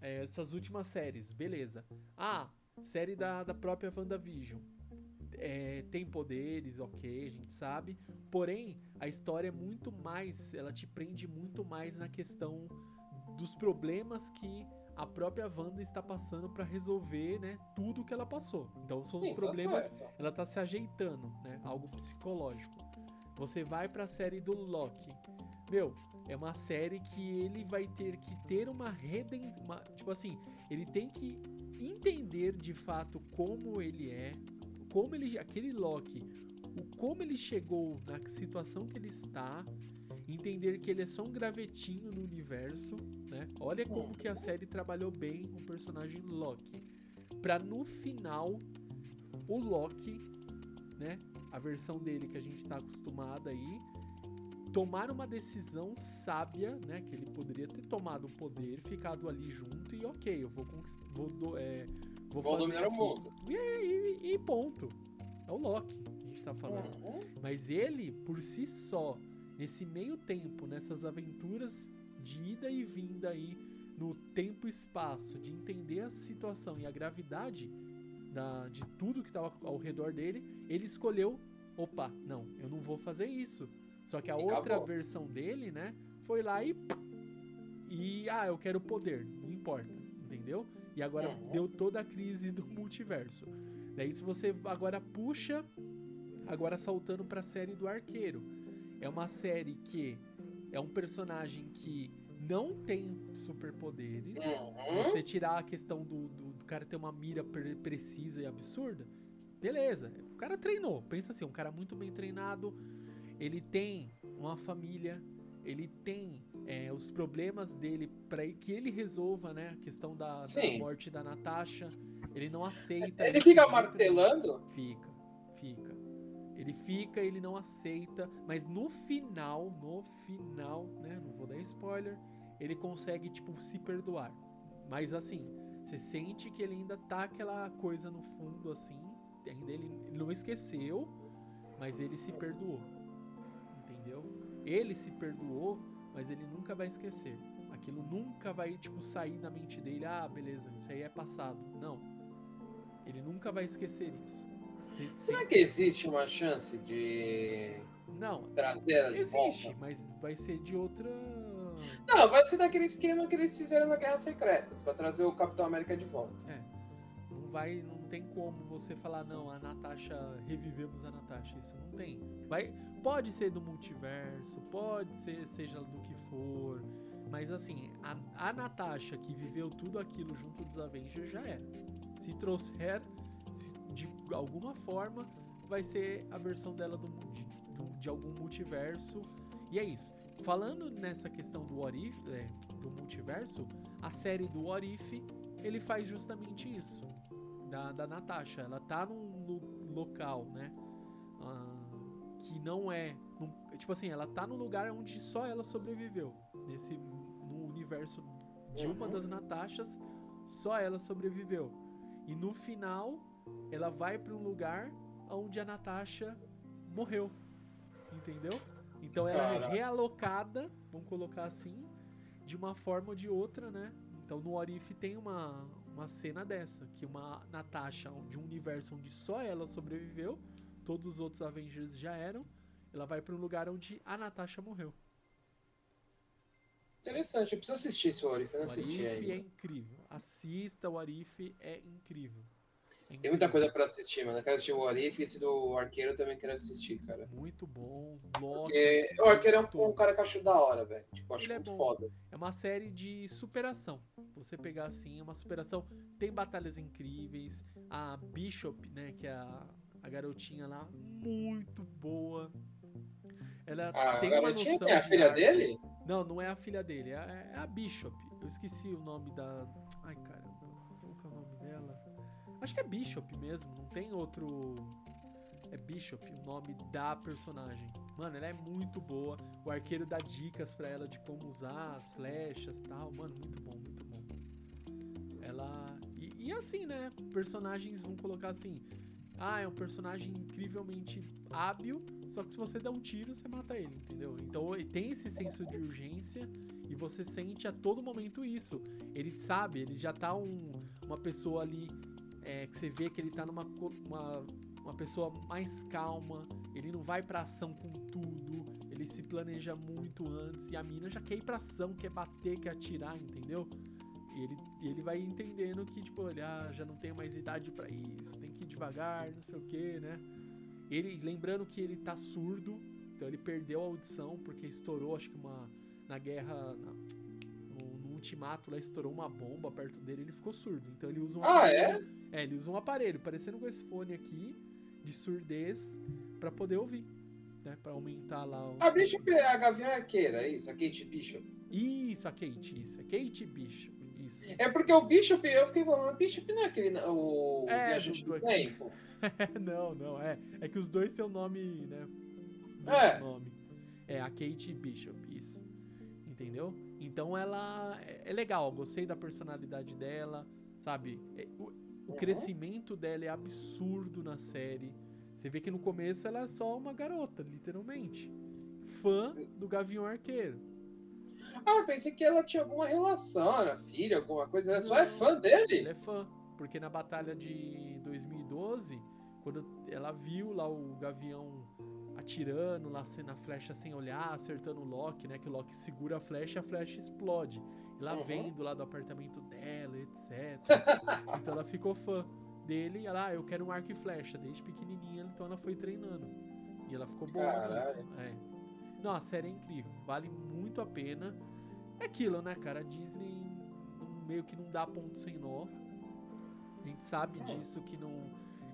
é, essas últimas séries, beleza. Ah, série da, da própria WandaVision. É, tem poderes, ok, a gente sabe. Porém, a história é muito mais. Ela te prende muito mais na questão dos problemas que a própria Wanda está passando pra resolver, né, tudo que ela passou. Então são os Sim, tá problemas certo. ela tá se ajeitando, né? Algo psicológico. Você vai pra série do Loki. Meu, é uma série que ele vai ter que ter uma redenção. Tipo assim, ele tem que entender de fato como ele é, como ele. aquele Loki, o como ele chegou na situação que ele está, entender que ele é só um gravetinho no universo, né? Olha como que a série trabalhou bem o personagem Loki. Pra no final o Loki, né? A versão dele que a gente tá acostumado aí, tomar uma decisão sábia, né? Que ele poderia ter tomado o poder, ficado ali junto e ok, eu vou. Vou, é, vou, Vou fazer dominar o mundo. E, e- e ponto. É o Loki que a gente tá falando. Uhum. Mas ele, por si só, nesse meio tempo, nessas aventuras de ida e vinda aí no tempo e espaço, de entender a situação e a gravidade da, de tudo que estava ao redor dele, ele escolheu: opa, não, eu não vou fazer isso. Só que a E outra acabou. versão dele, né, foi lá e. E, ah, eu quero poder, não importa, entendeu? E agora Uhum. deu toda a crise do multiverso. Daí, se você agora puxa agora saltando pra série do Arqueiro. É uma série que é um personagem que não tem superpoderes. Se Uhum. você tirar a questão do, do, do cara ter uma mira pre- precisa e absurda, beleza. O cara treinou. Pensa assim, um cara muito bem treinado. Ele tem uma família. Ele tem é, os problemas dele para que ele resolva, né? A questão da, da morte da Natasha. Ele não aceita. Ele isso fica martelando? Fica, fica. Ele fica, ele não aceita, mas no final, no final, né, não vou dar spoiler, ele consegue tipo se perdoar. Mas assim, você sente que ele ainda tá aquela coisa no fundo assim, ainda ele não esqueceu, mas ele se perdoou. Entendeu? Ele se perdoou, mas ele nunca vai esquecer. Aquilo nunca vai tipo sair na mente dele, ah, beleza, isso aí é passado. Não. Ele nunca vai esquecer isso. Será que existe uma chance de Não, trazer ela de existe, volta? mas vai ser de outra. Não, vai ser daquele esquema que eles fizeram na Guerra Secretas, pra trazer o Capitão América de volta. Não vai, não tem como você falar não, a Natasha revivemos a Natasha, isso não tem. Vai, pode ser do multiverso, pode ser seja do que for, mas assim, a, a Natasha que viveu tudo aquilo junto dos Avengers já era. Se trouxer se- de alguma forma, vai ser a versão dela do, de, do- de algum multiverso. E é isso. Falando nessa questão do What If, é, do multiverso, a série do What If, ele faz justamente isso. Da, da Natasha. Ela tá num local, né? ah, que não é. num- tipo assim, ela tá num lugar onde só ela sobreviveu. Nesse. No universo de uma Uhum. das Natashas, só ela sobreviveu. E no final, ela vai pra um lugar onde a Natasha morreu. Entendeu? Então ela é Caraca. realocada, vamos colocar assim, de uma forma ou de outra, né? Então no Orif tem uma, uma cena dessa, que uma Natasha de um universo onde só ela sobreviveu, todos os outros Avengers já eram, ela vai pra um lugar onde a Natasha morreu. Interessante, eu preciso assistir esse Orif, eu O não assisti Arif ainda. é incrível. Assista o Arif, é incrível. É Tem muita coisa pra assistir, mano. Eu quero assistir o Orif, esse do Arqueiro eu também quero assistir, cara. Muito bom. Loki, Porque o Arqueiro é um, um cara que eu acho da hora, velho. Tipo, acho Ele é muito bom. foda. É uma série de superação. Você pegar assim, é uma superação. Tem batalhas incríveis. A Bishop, né, que é a, a garotinha lá, muito boa. Ela A tem uma garotinha noção que é a de filha arte. dele? Não, não é a filha dele, é, é a Bishop. Eu esqueci o nome da. Ai, caramba. Acho que é Bishop mesmo, não tem outro. É Bishop, o nome da personagem. Mano, ela é muito boa. O arqueiro dá dicas pra ela de como usar as flechas tal. Mano, muito bom, muito bom. Ela. E, e assim, né? Personagens, vamos colocar assim. Ah, é um personagem incrivelmente hábil, só que se você der um tiro, você mata ele, entendeu? Então tem esse senso de urgência e você sente a todo momento isso. Ele sabe, ele já tá um, uma pessoa ali é, que você vê que ele tá numa uma, uma pessoa mais calma, ele não vai pra ação com tudo, ele se planeja muito antes e a mina já quer ir pra ação, quer bater, quer atirar, entendeu? E ele, e ele vai entendendo que, tipo, ele ah, já não tem mais idade pra isso, tem que ir devagar, não sei o que, né? Ele, lembrando que ele tá surdo, então ele perdeu a audição porque estourou, acho que uma. Na guerra. na- no, no ultimato lá estourou uma bomba perto dele, ele ficou surdo. Então ele usa um Ah, aparelho. É, ele usa um aparelho, parecendo com esse fone aqui, de surdez, pra poder ouvir. Né? Pra aumentar lá o. A Bishop é a Gavião Arqueira, isso, a Kate Bishop. Isso, a Kate, isso. É Kate Bishop. Isso. É porque o Bishop, eu fiquei falando, o Bishop não é aquele, o É, viajante do- do, tempo. não, não, é. É que os dois têm o nome, né? É. nome. É a Kate Bishop, isso. Entendeu? Então ela é, é legal, gostei da personalidade dela, sabe? É, o, o Uhum. crescimento dela é absurdo na série. Você vê que no começo ela é só uma garota, literalmente. Fã do Gavião Arqueiro. Ah, eu pensei que ela tinha alguma relação, era filha, alguma coisa. Ela só é Não. fã dele? Ele é fã. Porque na batalha de 2012, quando ela viu lá o Gavião atirando lá sem- na flecha sem olhar, acertando o Loki, né? Que o Loki segura a flecha e a flecha explode. E lá Uhum. vendo lá do apartamento dela, etc. então ela ficou fã dele. E ela, ah, eu quero um arco e flecha. Desde pequenininha, então ela foi treinando. E ela ficou boa nisso. É. Não, a série é incrível. Vale muito a pena. É aquilo, né, cara? A Disney meio que não dá ponto sem nó. A gente sabe disso que não.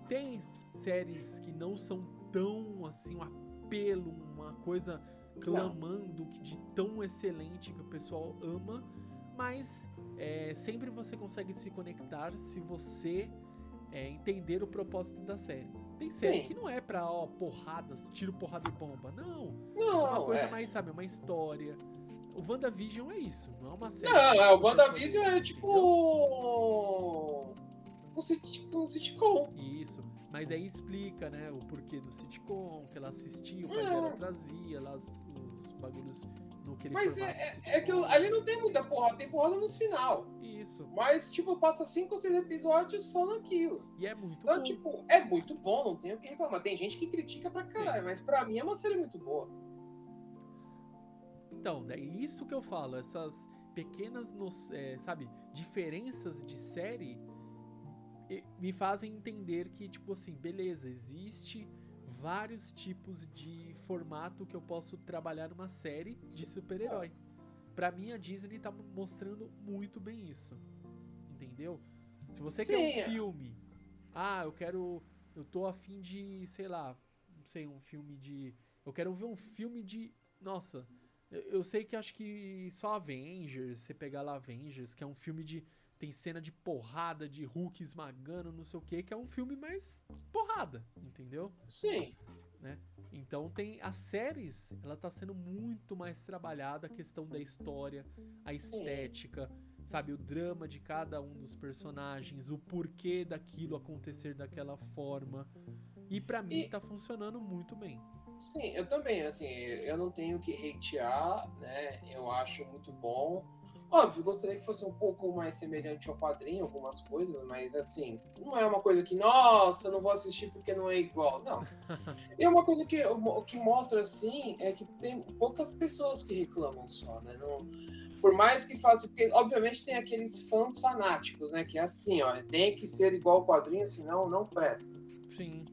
Tem séries que não são tão assim, um apelo, uma coisa clamando de tão excelente que o pessoal ama, mas é, sempre você consegue se conectar se você é, entender o propósito da série. Tem série Sim. que não é pra, ó, porradas, tiro, porrada e bomba. Não. É Não, uma coisa é. mais, sabe, uma história. O WandaVision é isso, não é uma série. Não, é, o WandaVision é tipo. Um, sit- um sitcom. Isso, mas aí explica, né, o porquê do sitcom, que ela assistia, o pai É. dela trazia lá os, os bagulhos no Mas é, formato é, sitcom. é aquilo, ali não tem muita porrada, tem porrada nos final. Isso. Mas, tipo, passa cinco ou seis episódios só naquilo. E é muito Então, bom. tipo, é muito bom, não tenho o que reclamar. Tem gente que critica pra caralho, mas pra mim é uma série muito boa. Então, é isso que eu falo, essas pequenas, no- é, sabe, diferenças de série me fazem entender que, tipo assim, beleza, existe vários tipos de formato que eu posso trabalhar numa série de super-herói. Pra mim, a Disney tá mostrando muito bem isso. Entendeu? Se você Sim, quer é. um filme, ah, eu quero. Eu tô afim de, sei lá, não sei, um filme de. Eu quero ver um filme de. Nossa, eu, eu sei que acho que só Avengers, você pegar lá Avengers, que é um filme de. Tem cena de porrada, de Hulk esmagando, não sei o que, que é um filme mais porrada, entendeu? Sim. Então tem as séries, ela tá sendo muito mais trabalhada a questão da história, a estética, sabe, o drama de cada um dos personagens, o porquê daquilo acontecer daquela forma. E pra mim E- tá funcionando muito bem. Sim, eu também, assim, eu não tenho que hatear, né? Eu acho muito bom. Óbvio, gostaria que fosse um pouco mais semelhante ao quadrinho, algumas coisas, mas assim, não é uma coisa que, nossa, não vou assistir porque não é igual. Não. E uma coisa que, o que mostra, assim, é que tem poucas pessoas que reclamam só, né? Não, por mais que faça, porque obviamente tem aqueles fãs fanáticos, né? Que é assim, ó, tem que ser igual ao quadrinho, senão não presta Sim,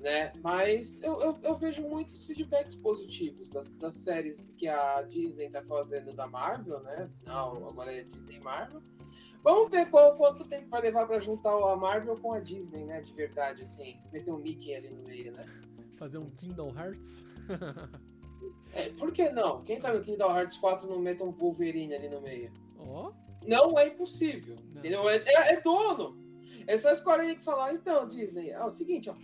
né? Mas eu, eu, eu vejo muitos feedbacks positivos das, das séries que a Disney tá fazendo da Marvel, né? Afinal, agora é Disney Marvel. Vamos ver qual, quanto tempo vai levar para juntar a Marvel com a Disney, né? De verdade, assim. Meter um Mickey ali no meio, né? fazer um Kingdom Hearts. É, por que não? Quem sabe o Kingdom Hearts 4 não meta um Wolverine ali no meio? Ó, Não é impossível, Não. entendeu? É, é- é dono. É só a Square Enix falar, então, Disney, é o seguinte, ó.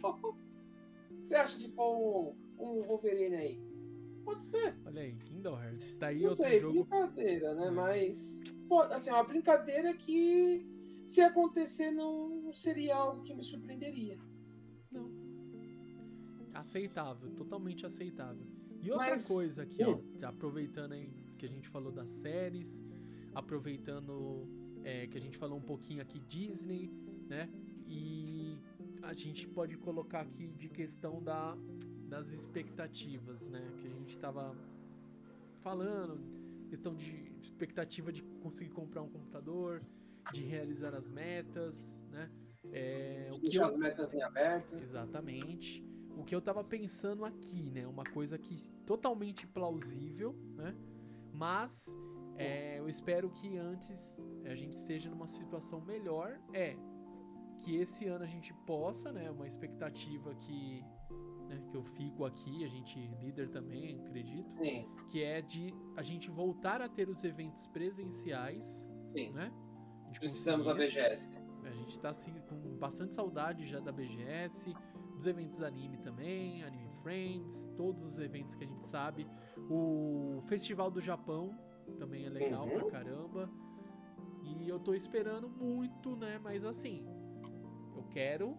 Você acha de pôr um, Wolverine aí? Pode ser. olha aí, Kingdom Hearts. Tá aí Não outro sei, jogo. brincadeira, né? É. Mas, pô, assim, é uma brincadeira que, se acontecer, não seria algo que me surpreenderia. Não. Aceitável, totalmente aceitável. E outra Mas- coisa aqui, ó, Hum. já aproveitando aí que a gente falou das séries, aproveitando é, que a gente falou um pouquinho aqui Disney, né? E a gente pode colocar aqui de questão da, das expectativas, né? Que a gente tava falando, questão de expectativa de conseguir comprar um computador, de realizar as metas, né? É, o que Deixar eu- as metas em aberto. Exatamente. O que eu tava pensando aqui, né? Uma coisa que totalmente plausível, né? Mas é, eu espero que antes a gente esteja numa situação melhor. É que esse ano a gente possa, né? Uma expectativa que, né, que eu fico aqui, a gente líder também, acredito, Sim, que é de a gente voltar a ter os eventos presenciais, sim. né? Precisamos da BGS. a gente tá assim, com bastante saudade já da BGS, dos eventos anime também, Anime Friends, todos os eventos que a gente sabe. O Festival do Japão também é legal Uhum. pra caramba. E eu tô esperando muito, né? Mas assim, eu quero,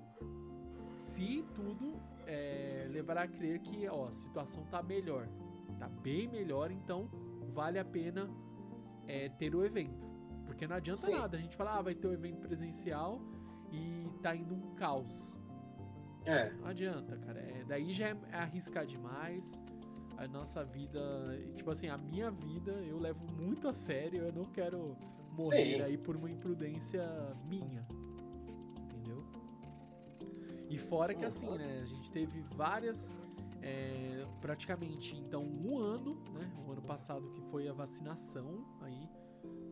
se tudo é, levar a crer que ó, a situação tá melhor, tá bem melhor, então vale a pena é, ter o evento. Porque não adianta Sim. nada a gente falar, ah, vai ter o evento presencial e tá indo um caos. É. Não adianta, cara. É, daí já é arriscar demais. A nossa vida, tipo assim, a minha vida eu levo muito a sério. Eu não quero morrer Sim. aí por uma imprudência minha. E fora que assim, né? A gente teve várias. é, praticamente, então, um ano, né? O ano passado que foi a vacinação aí.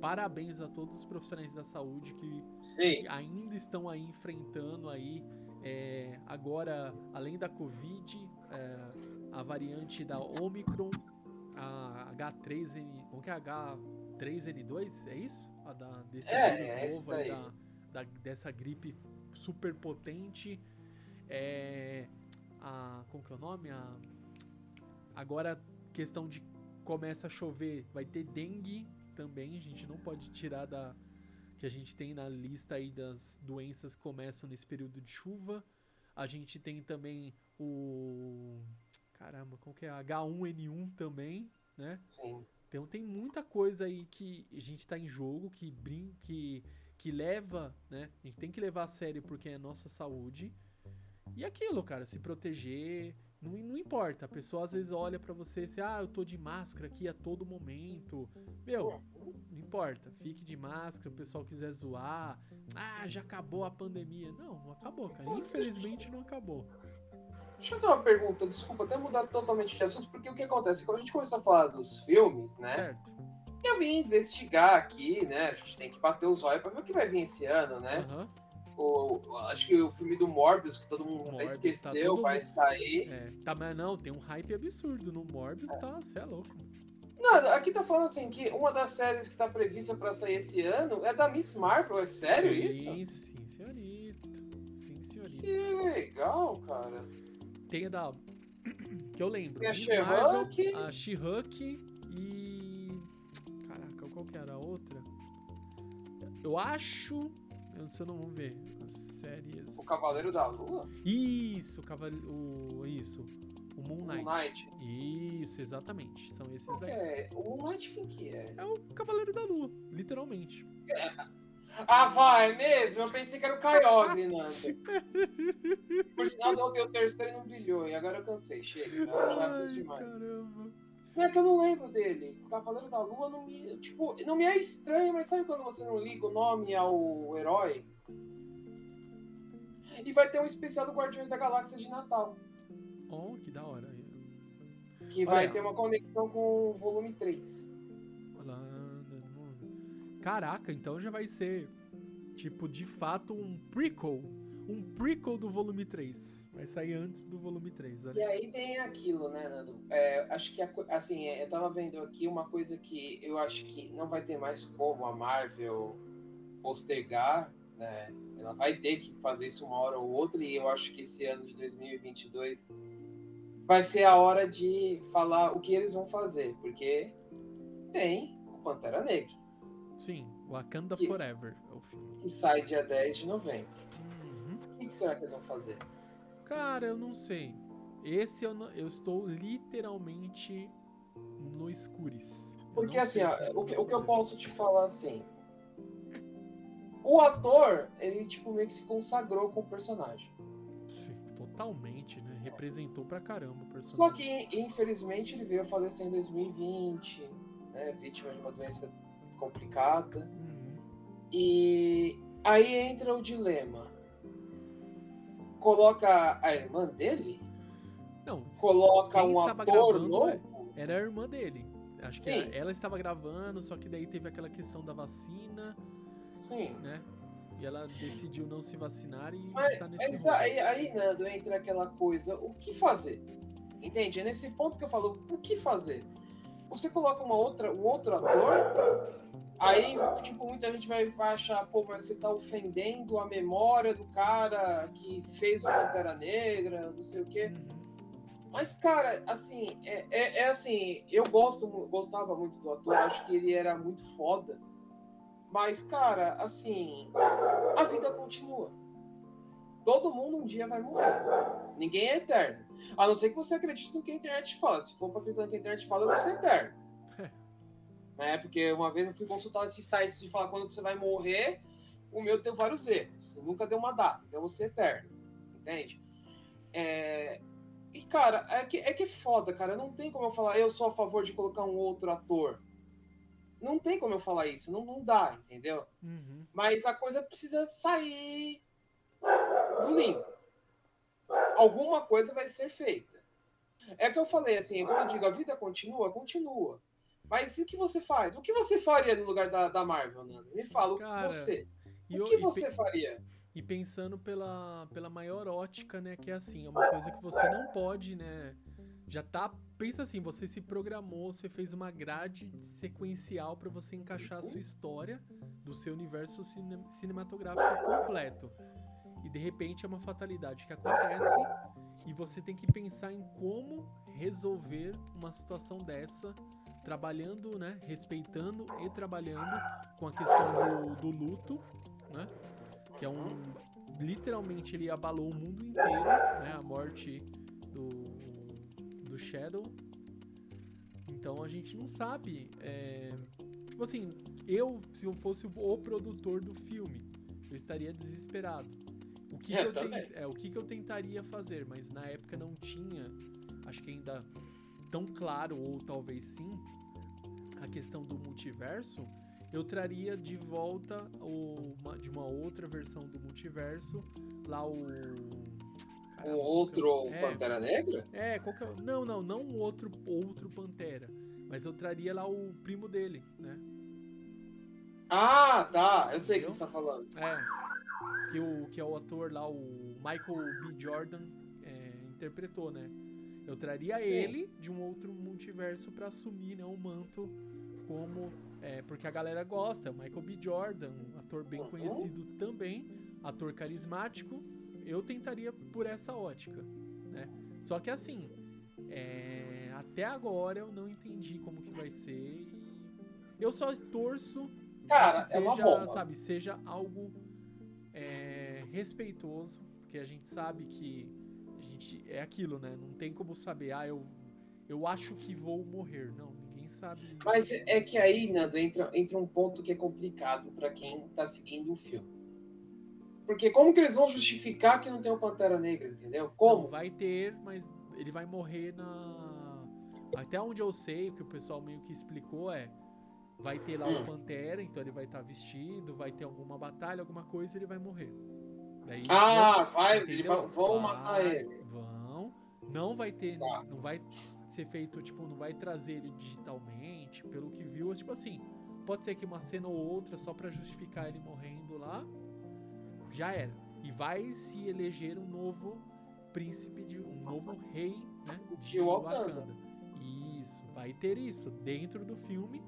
Parabéns a todos os profissionais da saúde que ainda estão aí enfrentando aí é, agora além da Covid é, a variante da Omicron a H3N como que é H3N2 é isso a da desse É, vírus é novo da, da- dessa gripe super potente é, a como que é o nome a, agora questão de começa a chover vai ter dengue também a gente não pode tirar da que a gente tem na lista aí das doenças que começam nesse período de chuva. A gente tem também o. Caramba, qual que é? H1N1 também, né? Sim. Então tem muita coisa aí que a gente tá em jogo, que brinca, que, que leva, né? A gente tem que levar a sério porque é nossa saúde. E aquilo, cara, se proteger, não, não importa. A pessoa às vezes olha pra você e assim, ah, eu tô de máscara aqui a todo momento. Meu, não importa. Fique de máscara, o pessoal quiser zoar. Ah, já acabou a pandemia. Não, não acabou, cara. Infelizmente não acabou. Deixa eu fazer uma pergunta, desculpa até mudar totalmente de assunto, porque o que acontece? Quando a gente começou a falar dos filmes, né? Certo. Eu vim investigar aqui, né? A gente tem que bater os olhos pra ver o que vai vir esse ano, né? Aham. O, acho que o filme do Morbius, que todo mundo Morbius, tá esqueceu, todo vai mundo- sair. É, tá, mas não, tem um hype absurdo no Morbius, tá? Você é louco. Não, aqui tá falando assim que uma das séries que tá prevista pra sair esse ano é da Miss Marvel, é sério sim, isso? Sim, senhorita. Sim, senhorita. Que legal, cara. Tem a da. Que eu lembro. Tem a She-Hulk. A She-Hulk e. Caraca, qual que era a outra? Eu acho. Eu, se eu não vamos ver. As séries. O Cavaleiro da Lua? Isso, o Isso. O Moon Moon Knight. Knight. Isso, exatamente. São esses Qual que aí. é? O Moon Knight quem que é? É o Cavaleiro da Lua, literalmente. Ah, vai, mesmo? Eu pensei que era o Kyogre, Nando. Por sinal, eu dei o terceiro e não brilhou, e agora eu cansei, chega, já, já fiz Ai, demais. caramba. Não é que eu não lembro dele. O Cavaleiro da Lua não me. Tipo, não me é estranho, mas sabe quando você não liga o nome ao herói? E vai ter um especial do Guardiões da Galáxia de Natal. Oh, que da hora. Que vai Olha. ter uma conexão com o volume 3. Holanda, Caraca, então já vai ser, tipo, de fato um prequel. Um prequel do volume 3. Vai sair antes do volume 3. E Olha. aí tem aquilo, né, Nando? É, acho que, a assim, é, eu tava vendo aqui uma coisa que eu acho que não vai ter mais como a Marvel postergar, né? Ela vai ter que fazer isso uma hora ou outra, e eu acho que esse ano de 2022 vai ser a hora de falar o que eles vão fazer, porque tem o Pantera Negra, Sim, Wakanda Isso. Forever é o filme. que sai dia 10 de novembro. Que, que será que eles vão fazer? Cara, eu não sei. Esse eu, não- eu estou literalmente no escuris. Eu Porque assim, ó, o, que, o que eu posso te falar assim. O ator, ele tipo meio que se consagrou com o personagem. Totalmente, né? Representou pra caramba o personagem. Só que, infelizmente, ele veio a falecer em 2020, né? Vítima de uma doença complicada. Uhum. E aí entra o dilema. Coloca a irmã dele? Não, Coloca um ator novo? era a irmã dele. Acho que Sim. ela, estava gravando, só que daí teve aquela questão da vacina, Sim. né? E ela decidiu não se vacinar e Mas, está nesse rolo. aí, aí, Nando, entra aquela coisa, o que fazer? Entende? É nesse ponto que eu falo, o que fazer? Você coloca uma outra, um outro ator, aí, tipo, muita gente vai, vai achar, pô, mas você tá ofendendo a memória do cara que fez o Pantera Negra, não sei o quê. Uhum. Mas, cara, assim, é, é, é assim, eu gosto, gostava muito do ator, acho que ele era muito foda. Mas, cara, assim, a vida continua. Todo mundo um dia vai morrer. Ninguém é eterno. A não ser que você acredite no que a internet fala. Se for pra acreditar no que a internet fala, eu vou ser eterno. Né? Porque uma vez eu fui consultar esses sites de falar quando você vai morrer, o meu tem vários erros. Nunca deu uma data, então vou ser eterno. Entende? É, E, cara, é que, é que é foda, cara. Não tem como eu falar, eu sou a favor de colocar um outro ator. Não tem como eu falar isso, não, não dá, entendeu? Uhum. Mas a coisa precisa sair do limbo. Alguma coisa vai ser feita. É que eu falei assim, quando eu digo a vida continua, continua. Mas e o que você faz? O que você faria no lugar da, da Marvel, Nando? Me fala, Cara, o que você? E, O que e pe- você faria? E pensando pela, pela maior ótica, né? Que é assim, é uma coisa que você não pode, né? Já tá. Pensa assim, você se programou, você fez uma grade sequencial pra você encaixar a sua história do seu universo cine- cinematográfico completo. E de repente é uma fatalidade que acontece e você tem que pensar em como resolver uma situação dessa, trabalhando, né? Respeitando e trabalhando com a questão do, do luto, né? que é um literalmente ele abalou o mundo inteiro, né? A morte do do Shadow. Então a gente não sabe. é, Tipo assim, eu, se eu fosse o produtor do filme, eu estaria desesperado. O que, eu, ten- também. é, o que, que eu tentaria fazer, mas na época não tinha, acho que ainda tão claro, ou talvez sim, a questão do multiverso, eu traria de volta o- uma- de uma outra versão do multiverso, lá o. O Caramba, outro é, Pantera Negra? é, qual que é? Não, não, não um outro, outro Pantera. Mas eu traria lá o primo dele, né? Ah, tá. Eu sei o que você tá falando. É. Que, o, que é o ator lá, o Michael B. Jordan, é, interpretou, né? Eu traria Sim. ele de um outro multiverso pra assumir né, o manto como. É, porque a galera gosta. Michael B. Jordan, um ator bem Uhum. conhecido também, ator carismático. Eu tentaria por essa ótica, né? Só que assim, é, até agora eu não entendi como que vai ser. e Eu só torço Cara, que é uma seja, bomba. sabe, seja algo é, respeitoso, porque a gente sabe que gente é aquilo, né? Não tem como saber, ah, eu, eu acho que vou morrer. Não, ninguém sabe. Mas é que aí, Nando, entra, entra um ponto que é complicado pra quem tá seguindo o filme. Porque como que eles vão justificar que não tem o Pantera Negra, entendeu? Não, Como? vai ter, mas ele vai morrer na. Até onde eu sei, o que o pessoal meio que explicou é. Vai ter lá Hum. o Pantera, então ele vai estar vestido, vai ter alguma batalha, alguma coisa, ele vai morrer. Daí, Ah, vai, eles vão, Vai, matar ele. Não vai ter. Tá. Não vai ser feito, tipo, não vai trazer ele digitalmente. Pelo que viu, é tipo assim. Pode ser que uma cena ou outra só pra justificar ele morrendo lá. Já era. E vai se eleger um novo príncipe de. um novo rei, né? De Wakanda. Isso. Vai ter isso dentro do filme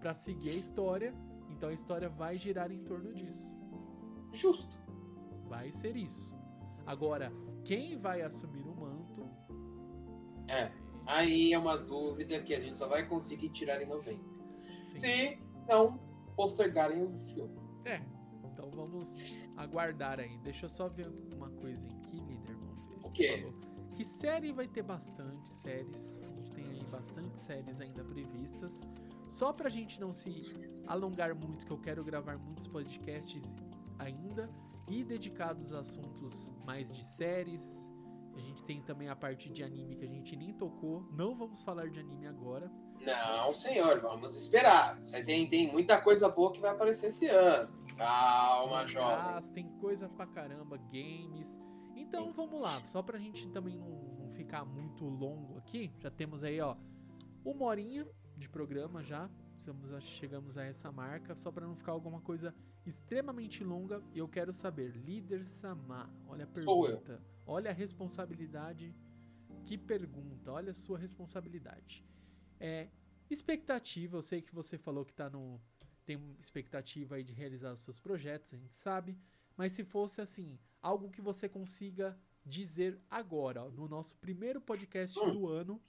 pra seguir a história. Então a história vai girar em torno disso. Justo. Vai ser isso. Agora, quem vai assumir? É. Aí é uma dúvida que a gente só vai conseguir tirar em novembro. Sim. Se não postergarem o filme. É. Então vamos aguardar aí. Deixa eu só ver uma coisinha aqui, líder. Vamos ver. O quê? Que série vai ter bastante séries. A gente tem aí bastante séries ainda previstas. Só pra gente não se alongar muito, que eu quero gravar muitos podcasts ainda. E dedicados a assuntos mais de séries. A gente tem também a parte de anime que a gente nem tocou. Não vamos falar de anime agora. Não, senhor, vamos esperar. Tem, tem muita coisa boa que vai aparecer esse ano. Calma, jovem. Tem coisa pra caramba, games. Então vamos lá, só pra gente também não, ficar muito longo aqui, já temos aí, ó, uma horinha de programa já. Estamos, chegamos a essa marca, só pra não ficar alguma coisa extremamente longa. E eu quero saber, líder Samar, olha a Sou eu. Olha a responsabilidade. Que pergunta, olha a sua responsabilidade. É, expectativa, eu sei que você falou que tá no, tem expectativa aí de realizar os seus projetos, a gente sabe. Mas se fosse assim, algo que você consiga dizer agora, no nosso primeiro podcast Hum. do ano,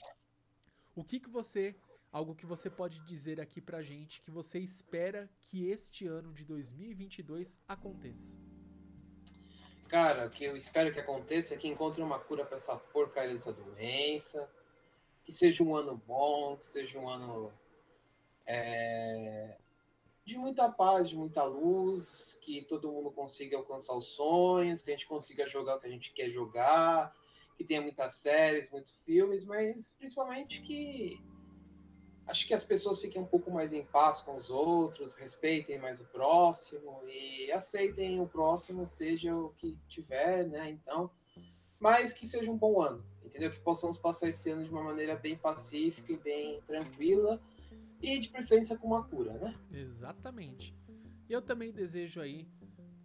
o que que você, algo que você pode dizer aqui pra gente que você espera que este ano de 2022 aconteça? Cara, o que eu espero que aconteça é que encontre uma cura pra essa porcaria dessa doença. Que seja um ano bom, que seja um ano é, de muita paz, de muita luz, que todo mundo consiga alcançar os sonhos, que a gente consiga jogar o que a gente quer jogar, que tenha muitas séries, muitos filmes, mas principalmente que acho que as pessoas fiquem um pouco mais em paz com os outros, respeitem mais o próximo e aceitem o próximo, seja o que tiver, né? Então, mas que seja um bom ano, entendeu? Que possamos passar esse ano de uma maneira bem pacífica e bem tranquila e de preferência com uma cura, né? Exatamente. E eu também desejo aí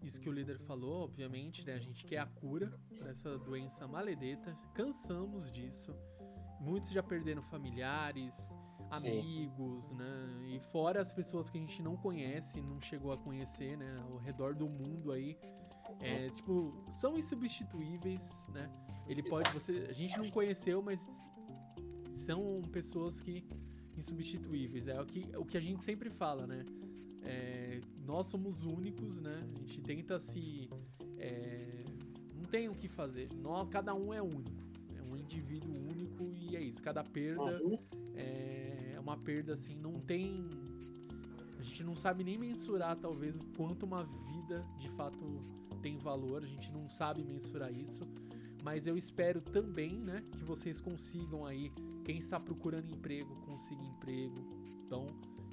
isso que o líder falou, obviamente, né? A gente quer a cura para essa doença maledeta. Cansamos disso. Muitos já perderam familiares, Sim. amigos, né? E fora as pessoas que a gente não conhece, não chegou a conhecer, né? Ao redor do mundo aí. É, tipo, são insubstituíveis, né? Ele pode, você, a gente não conheceu, mas são pessoas que insubstituíveis. É o que, o que a gente sempre fala, né? É, nós somos únicos, né? A gente tenta se. é, não tem o que fazer. Nós, cada um é único. É um indivíduo único e é isso. Cada perda Uhum. é uma perda assim, não tem. A gente não sabe nem mensurar, talvez, o quanto uma vida de fato tem valor, a gente não sabe mensurar isso. Mas eu espero também, né, que vocês consigam aí, quem está procurando emprego, consiga emprego. Então,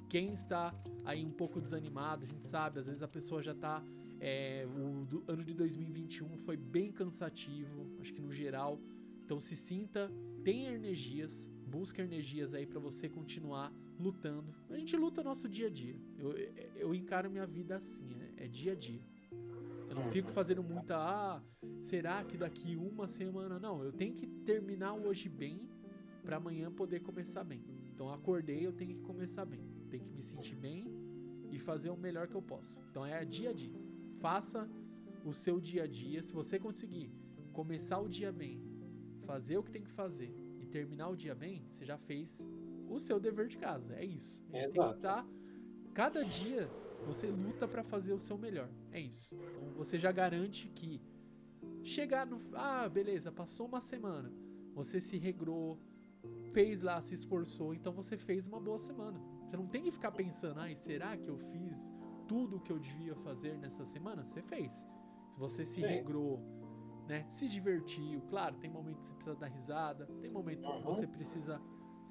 quem está aí um pouco desanimado, a gente sabe, às vezes a pessoa já está é, o do, ano de 2021 foi bem cansativo, acho que no geral. Então se sinta, tenha energias, busca energias aí para você continuar lutando. A gente luta nosso dia a dia. Eu, eu encaro minha vida assim, é, é dia a dia. Eu não fico fazendo muita, ah, será que daqui uma semana? Não, eu tenho que terminar hoje bem para amanhã poder começar bem. Então acordei, eu tenho que começar bem. Tenho que me sentir bem e fazer o melhor que eu posso. Então é dia a dia. Faça o seu dia a dia. Se você conseguir começar o dia bem, fazer o que tem que fazer terminar o dia bem, você já fez o seu dever de casa. É isso. É Exato. Tá, cada dia você luta para fazer o seu melhor. É isso. Então você já garante que chegar no. Ah, beleza, passou uma semana. Você se regrou, fez lá, se esforçou, então você fez uma boa semana. Você não tem que ficar pensando, ai, será que eu fiz tudo o que eu devia fazer nessa semana? Você fez. Se você se regrou, né, se divertiu, claro, tem momentos que você precisa dar risada, tem momentos que você precisa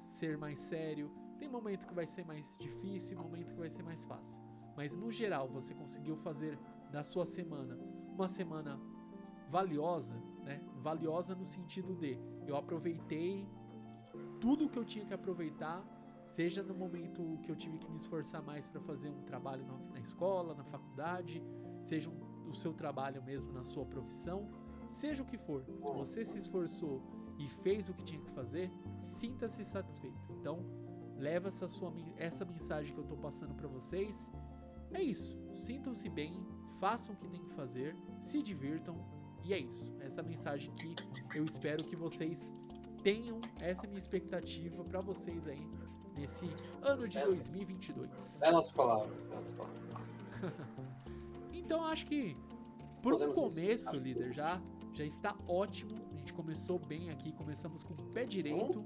ser mais sério, tem momento que vai ser mais difícil, momento que vai ser mais fácil. Mas no geral, você conseguiu fazer da sua semana uma semana valiosa, né? Valiosa no sentido de eu aproveitei tudo que eu tinha que aproveitar, seja no momento que eu tive que me esforçar mais para fazer um trabalho na, na escola, na faculdade, seja um- o seu trabalho mesmo na sua profissão, seja o que for. Se você se esforçou e fez o que tinha que fazer, sinta-se satisfeito. Então, leva essa sua essa mensagem que eu tô passando para vocês. É isso. Sintam-se bem, façam o que tem que fazer, se divirtam e é isso. Essa mensagem que eu espero que vocês tenham essa é a minha expectativa para vocês aí nesse ano de É. 2022. Belas palavras, belas palavras. Então acho que por um começo, líder, já já está ótimo. A gente começou bem aqui, começamos com o pé direito.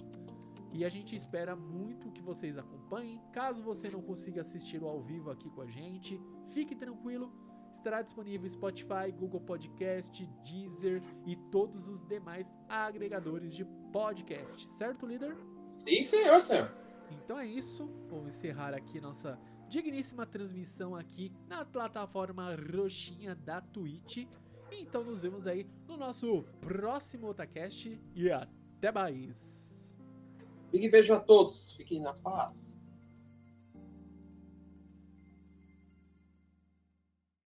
E a gente espera muito que vocês acompanhem. Caso você não consiga assistir o ao vivo aqui com a gente, fique tranquilo. Estará disponível Spotify, Google Podcast, Deezer e todos os demais agregadores de podcast, certo, líder? Sim, senhor, senhor. Então é isso. Vamos encerrar aqui nossa digníssima transmissão aqui na plataforma roxinha da Twitch. Então nos vemos aí no nosso próximo Otacast e até mais. Big beijo a todos. Fiquem na paz.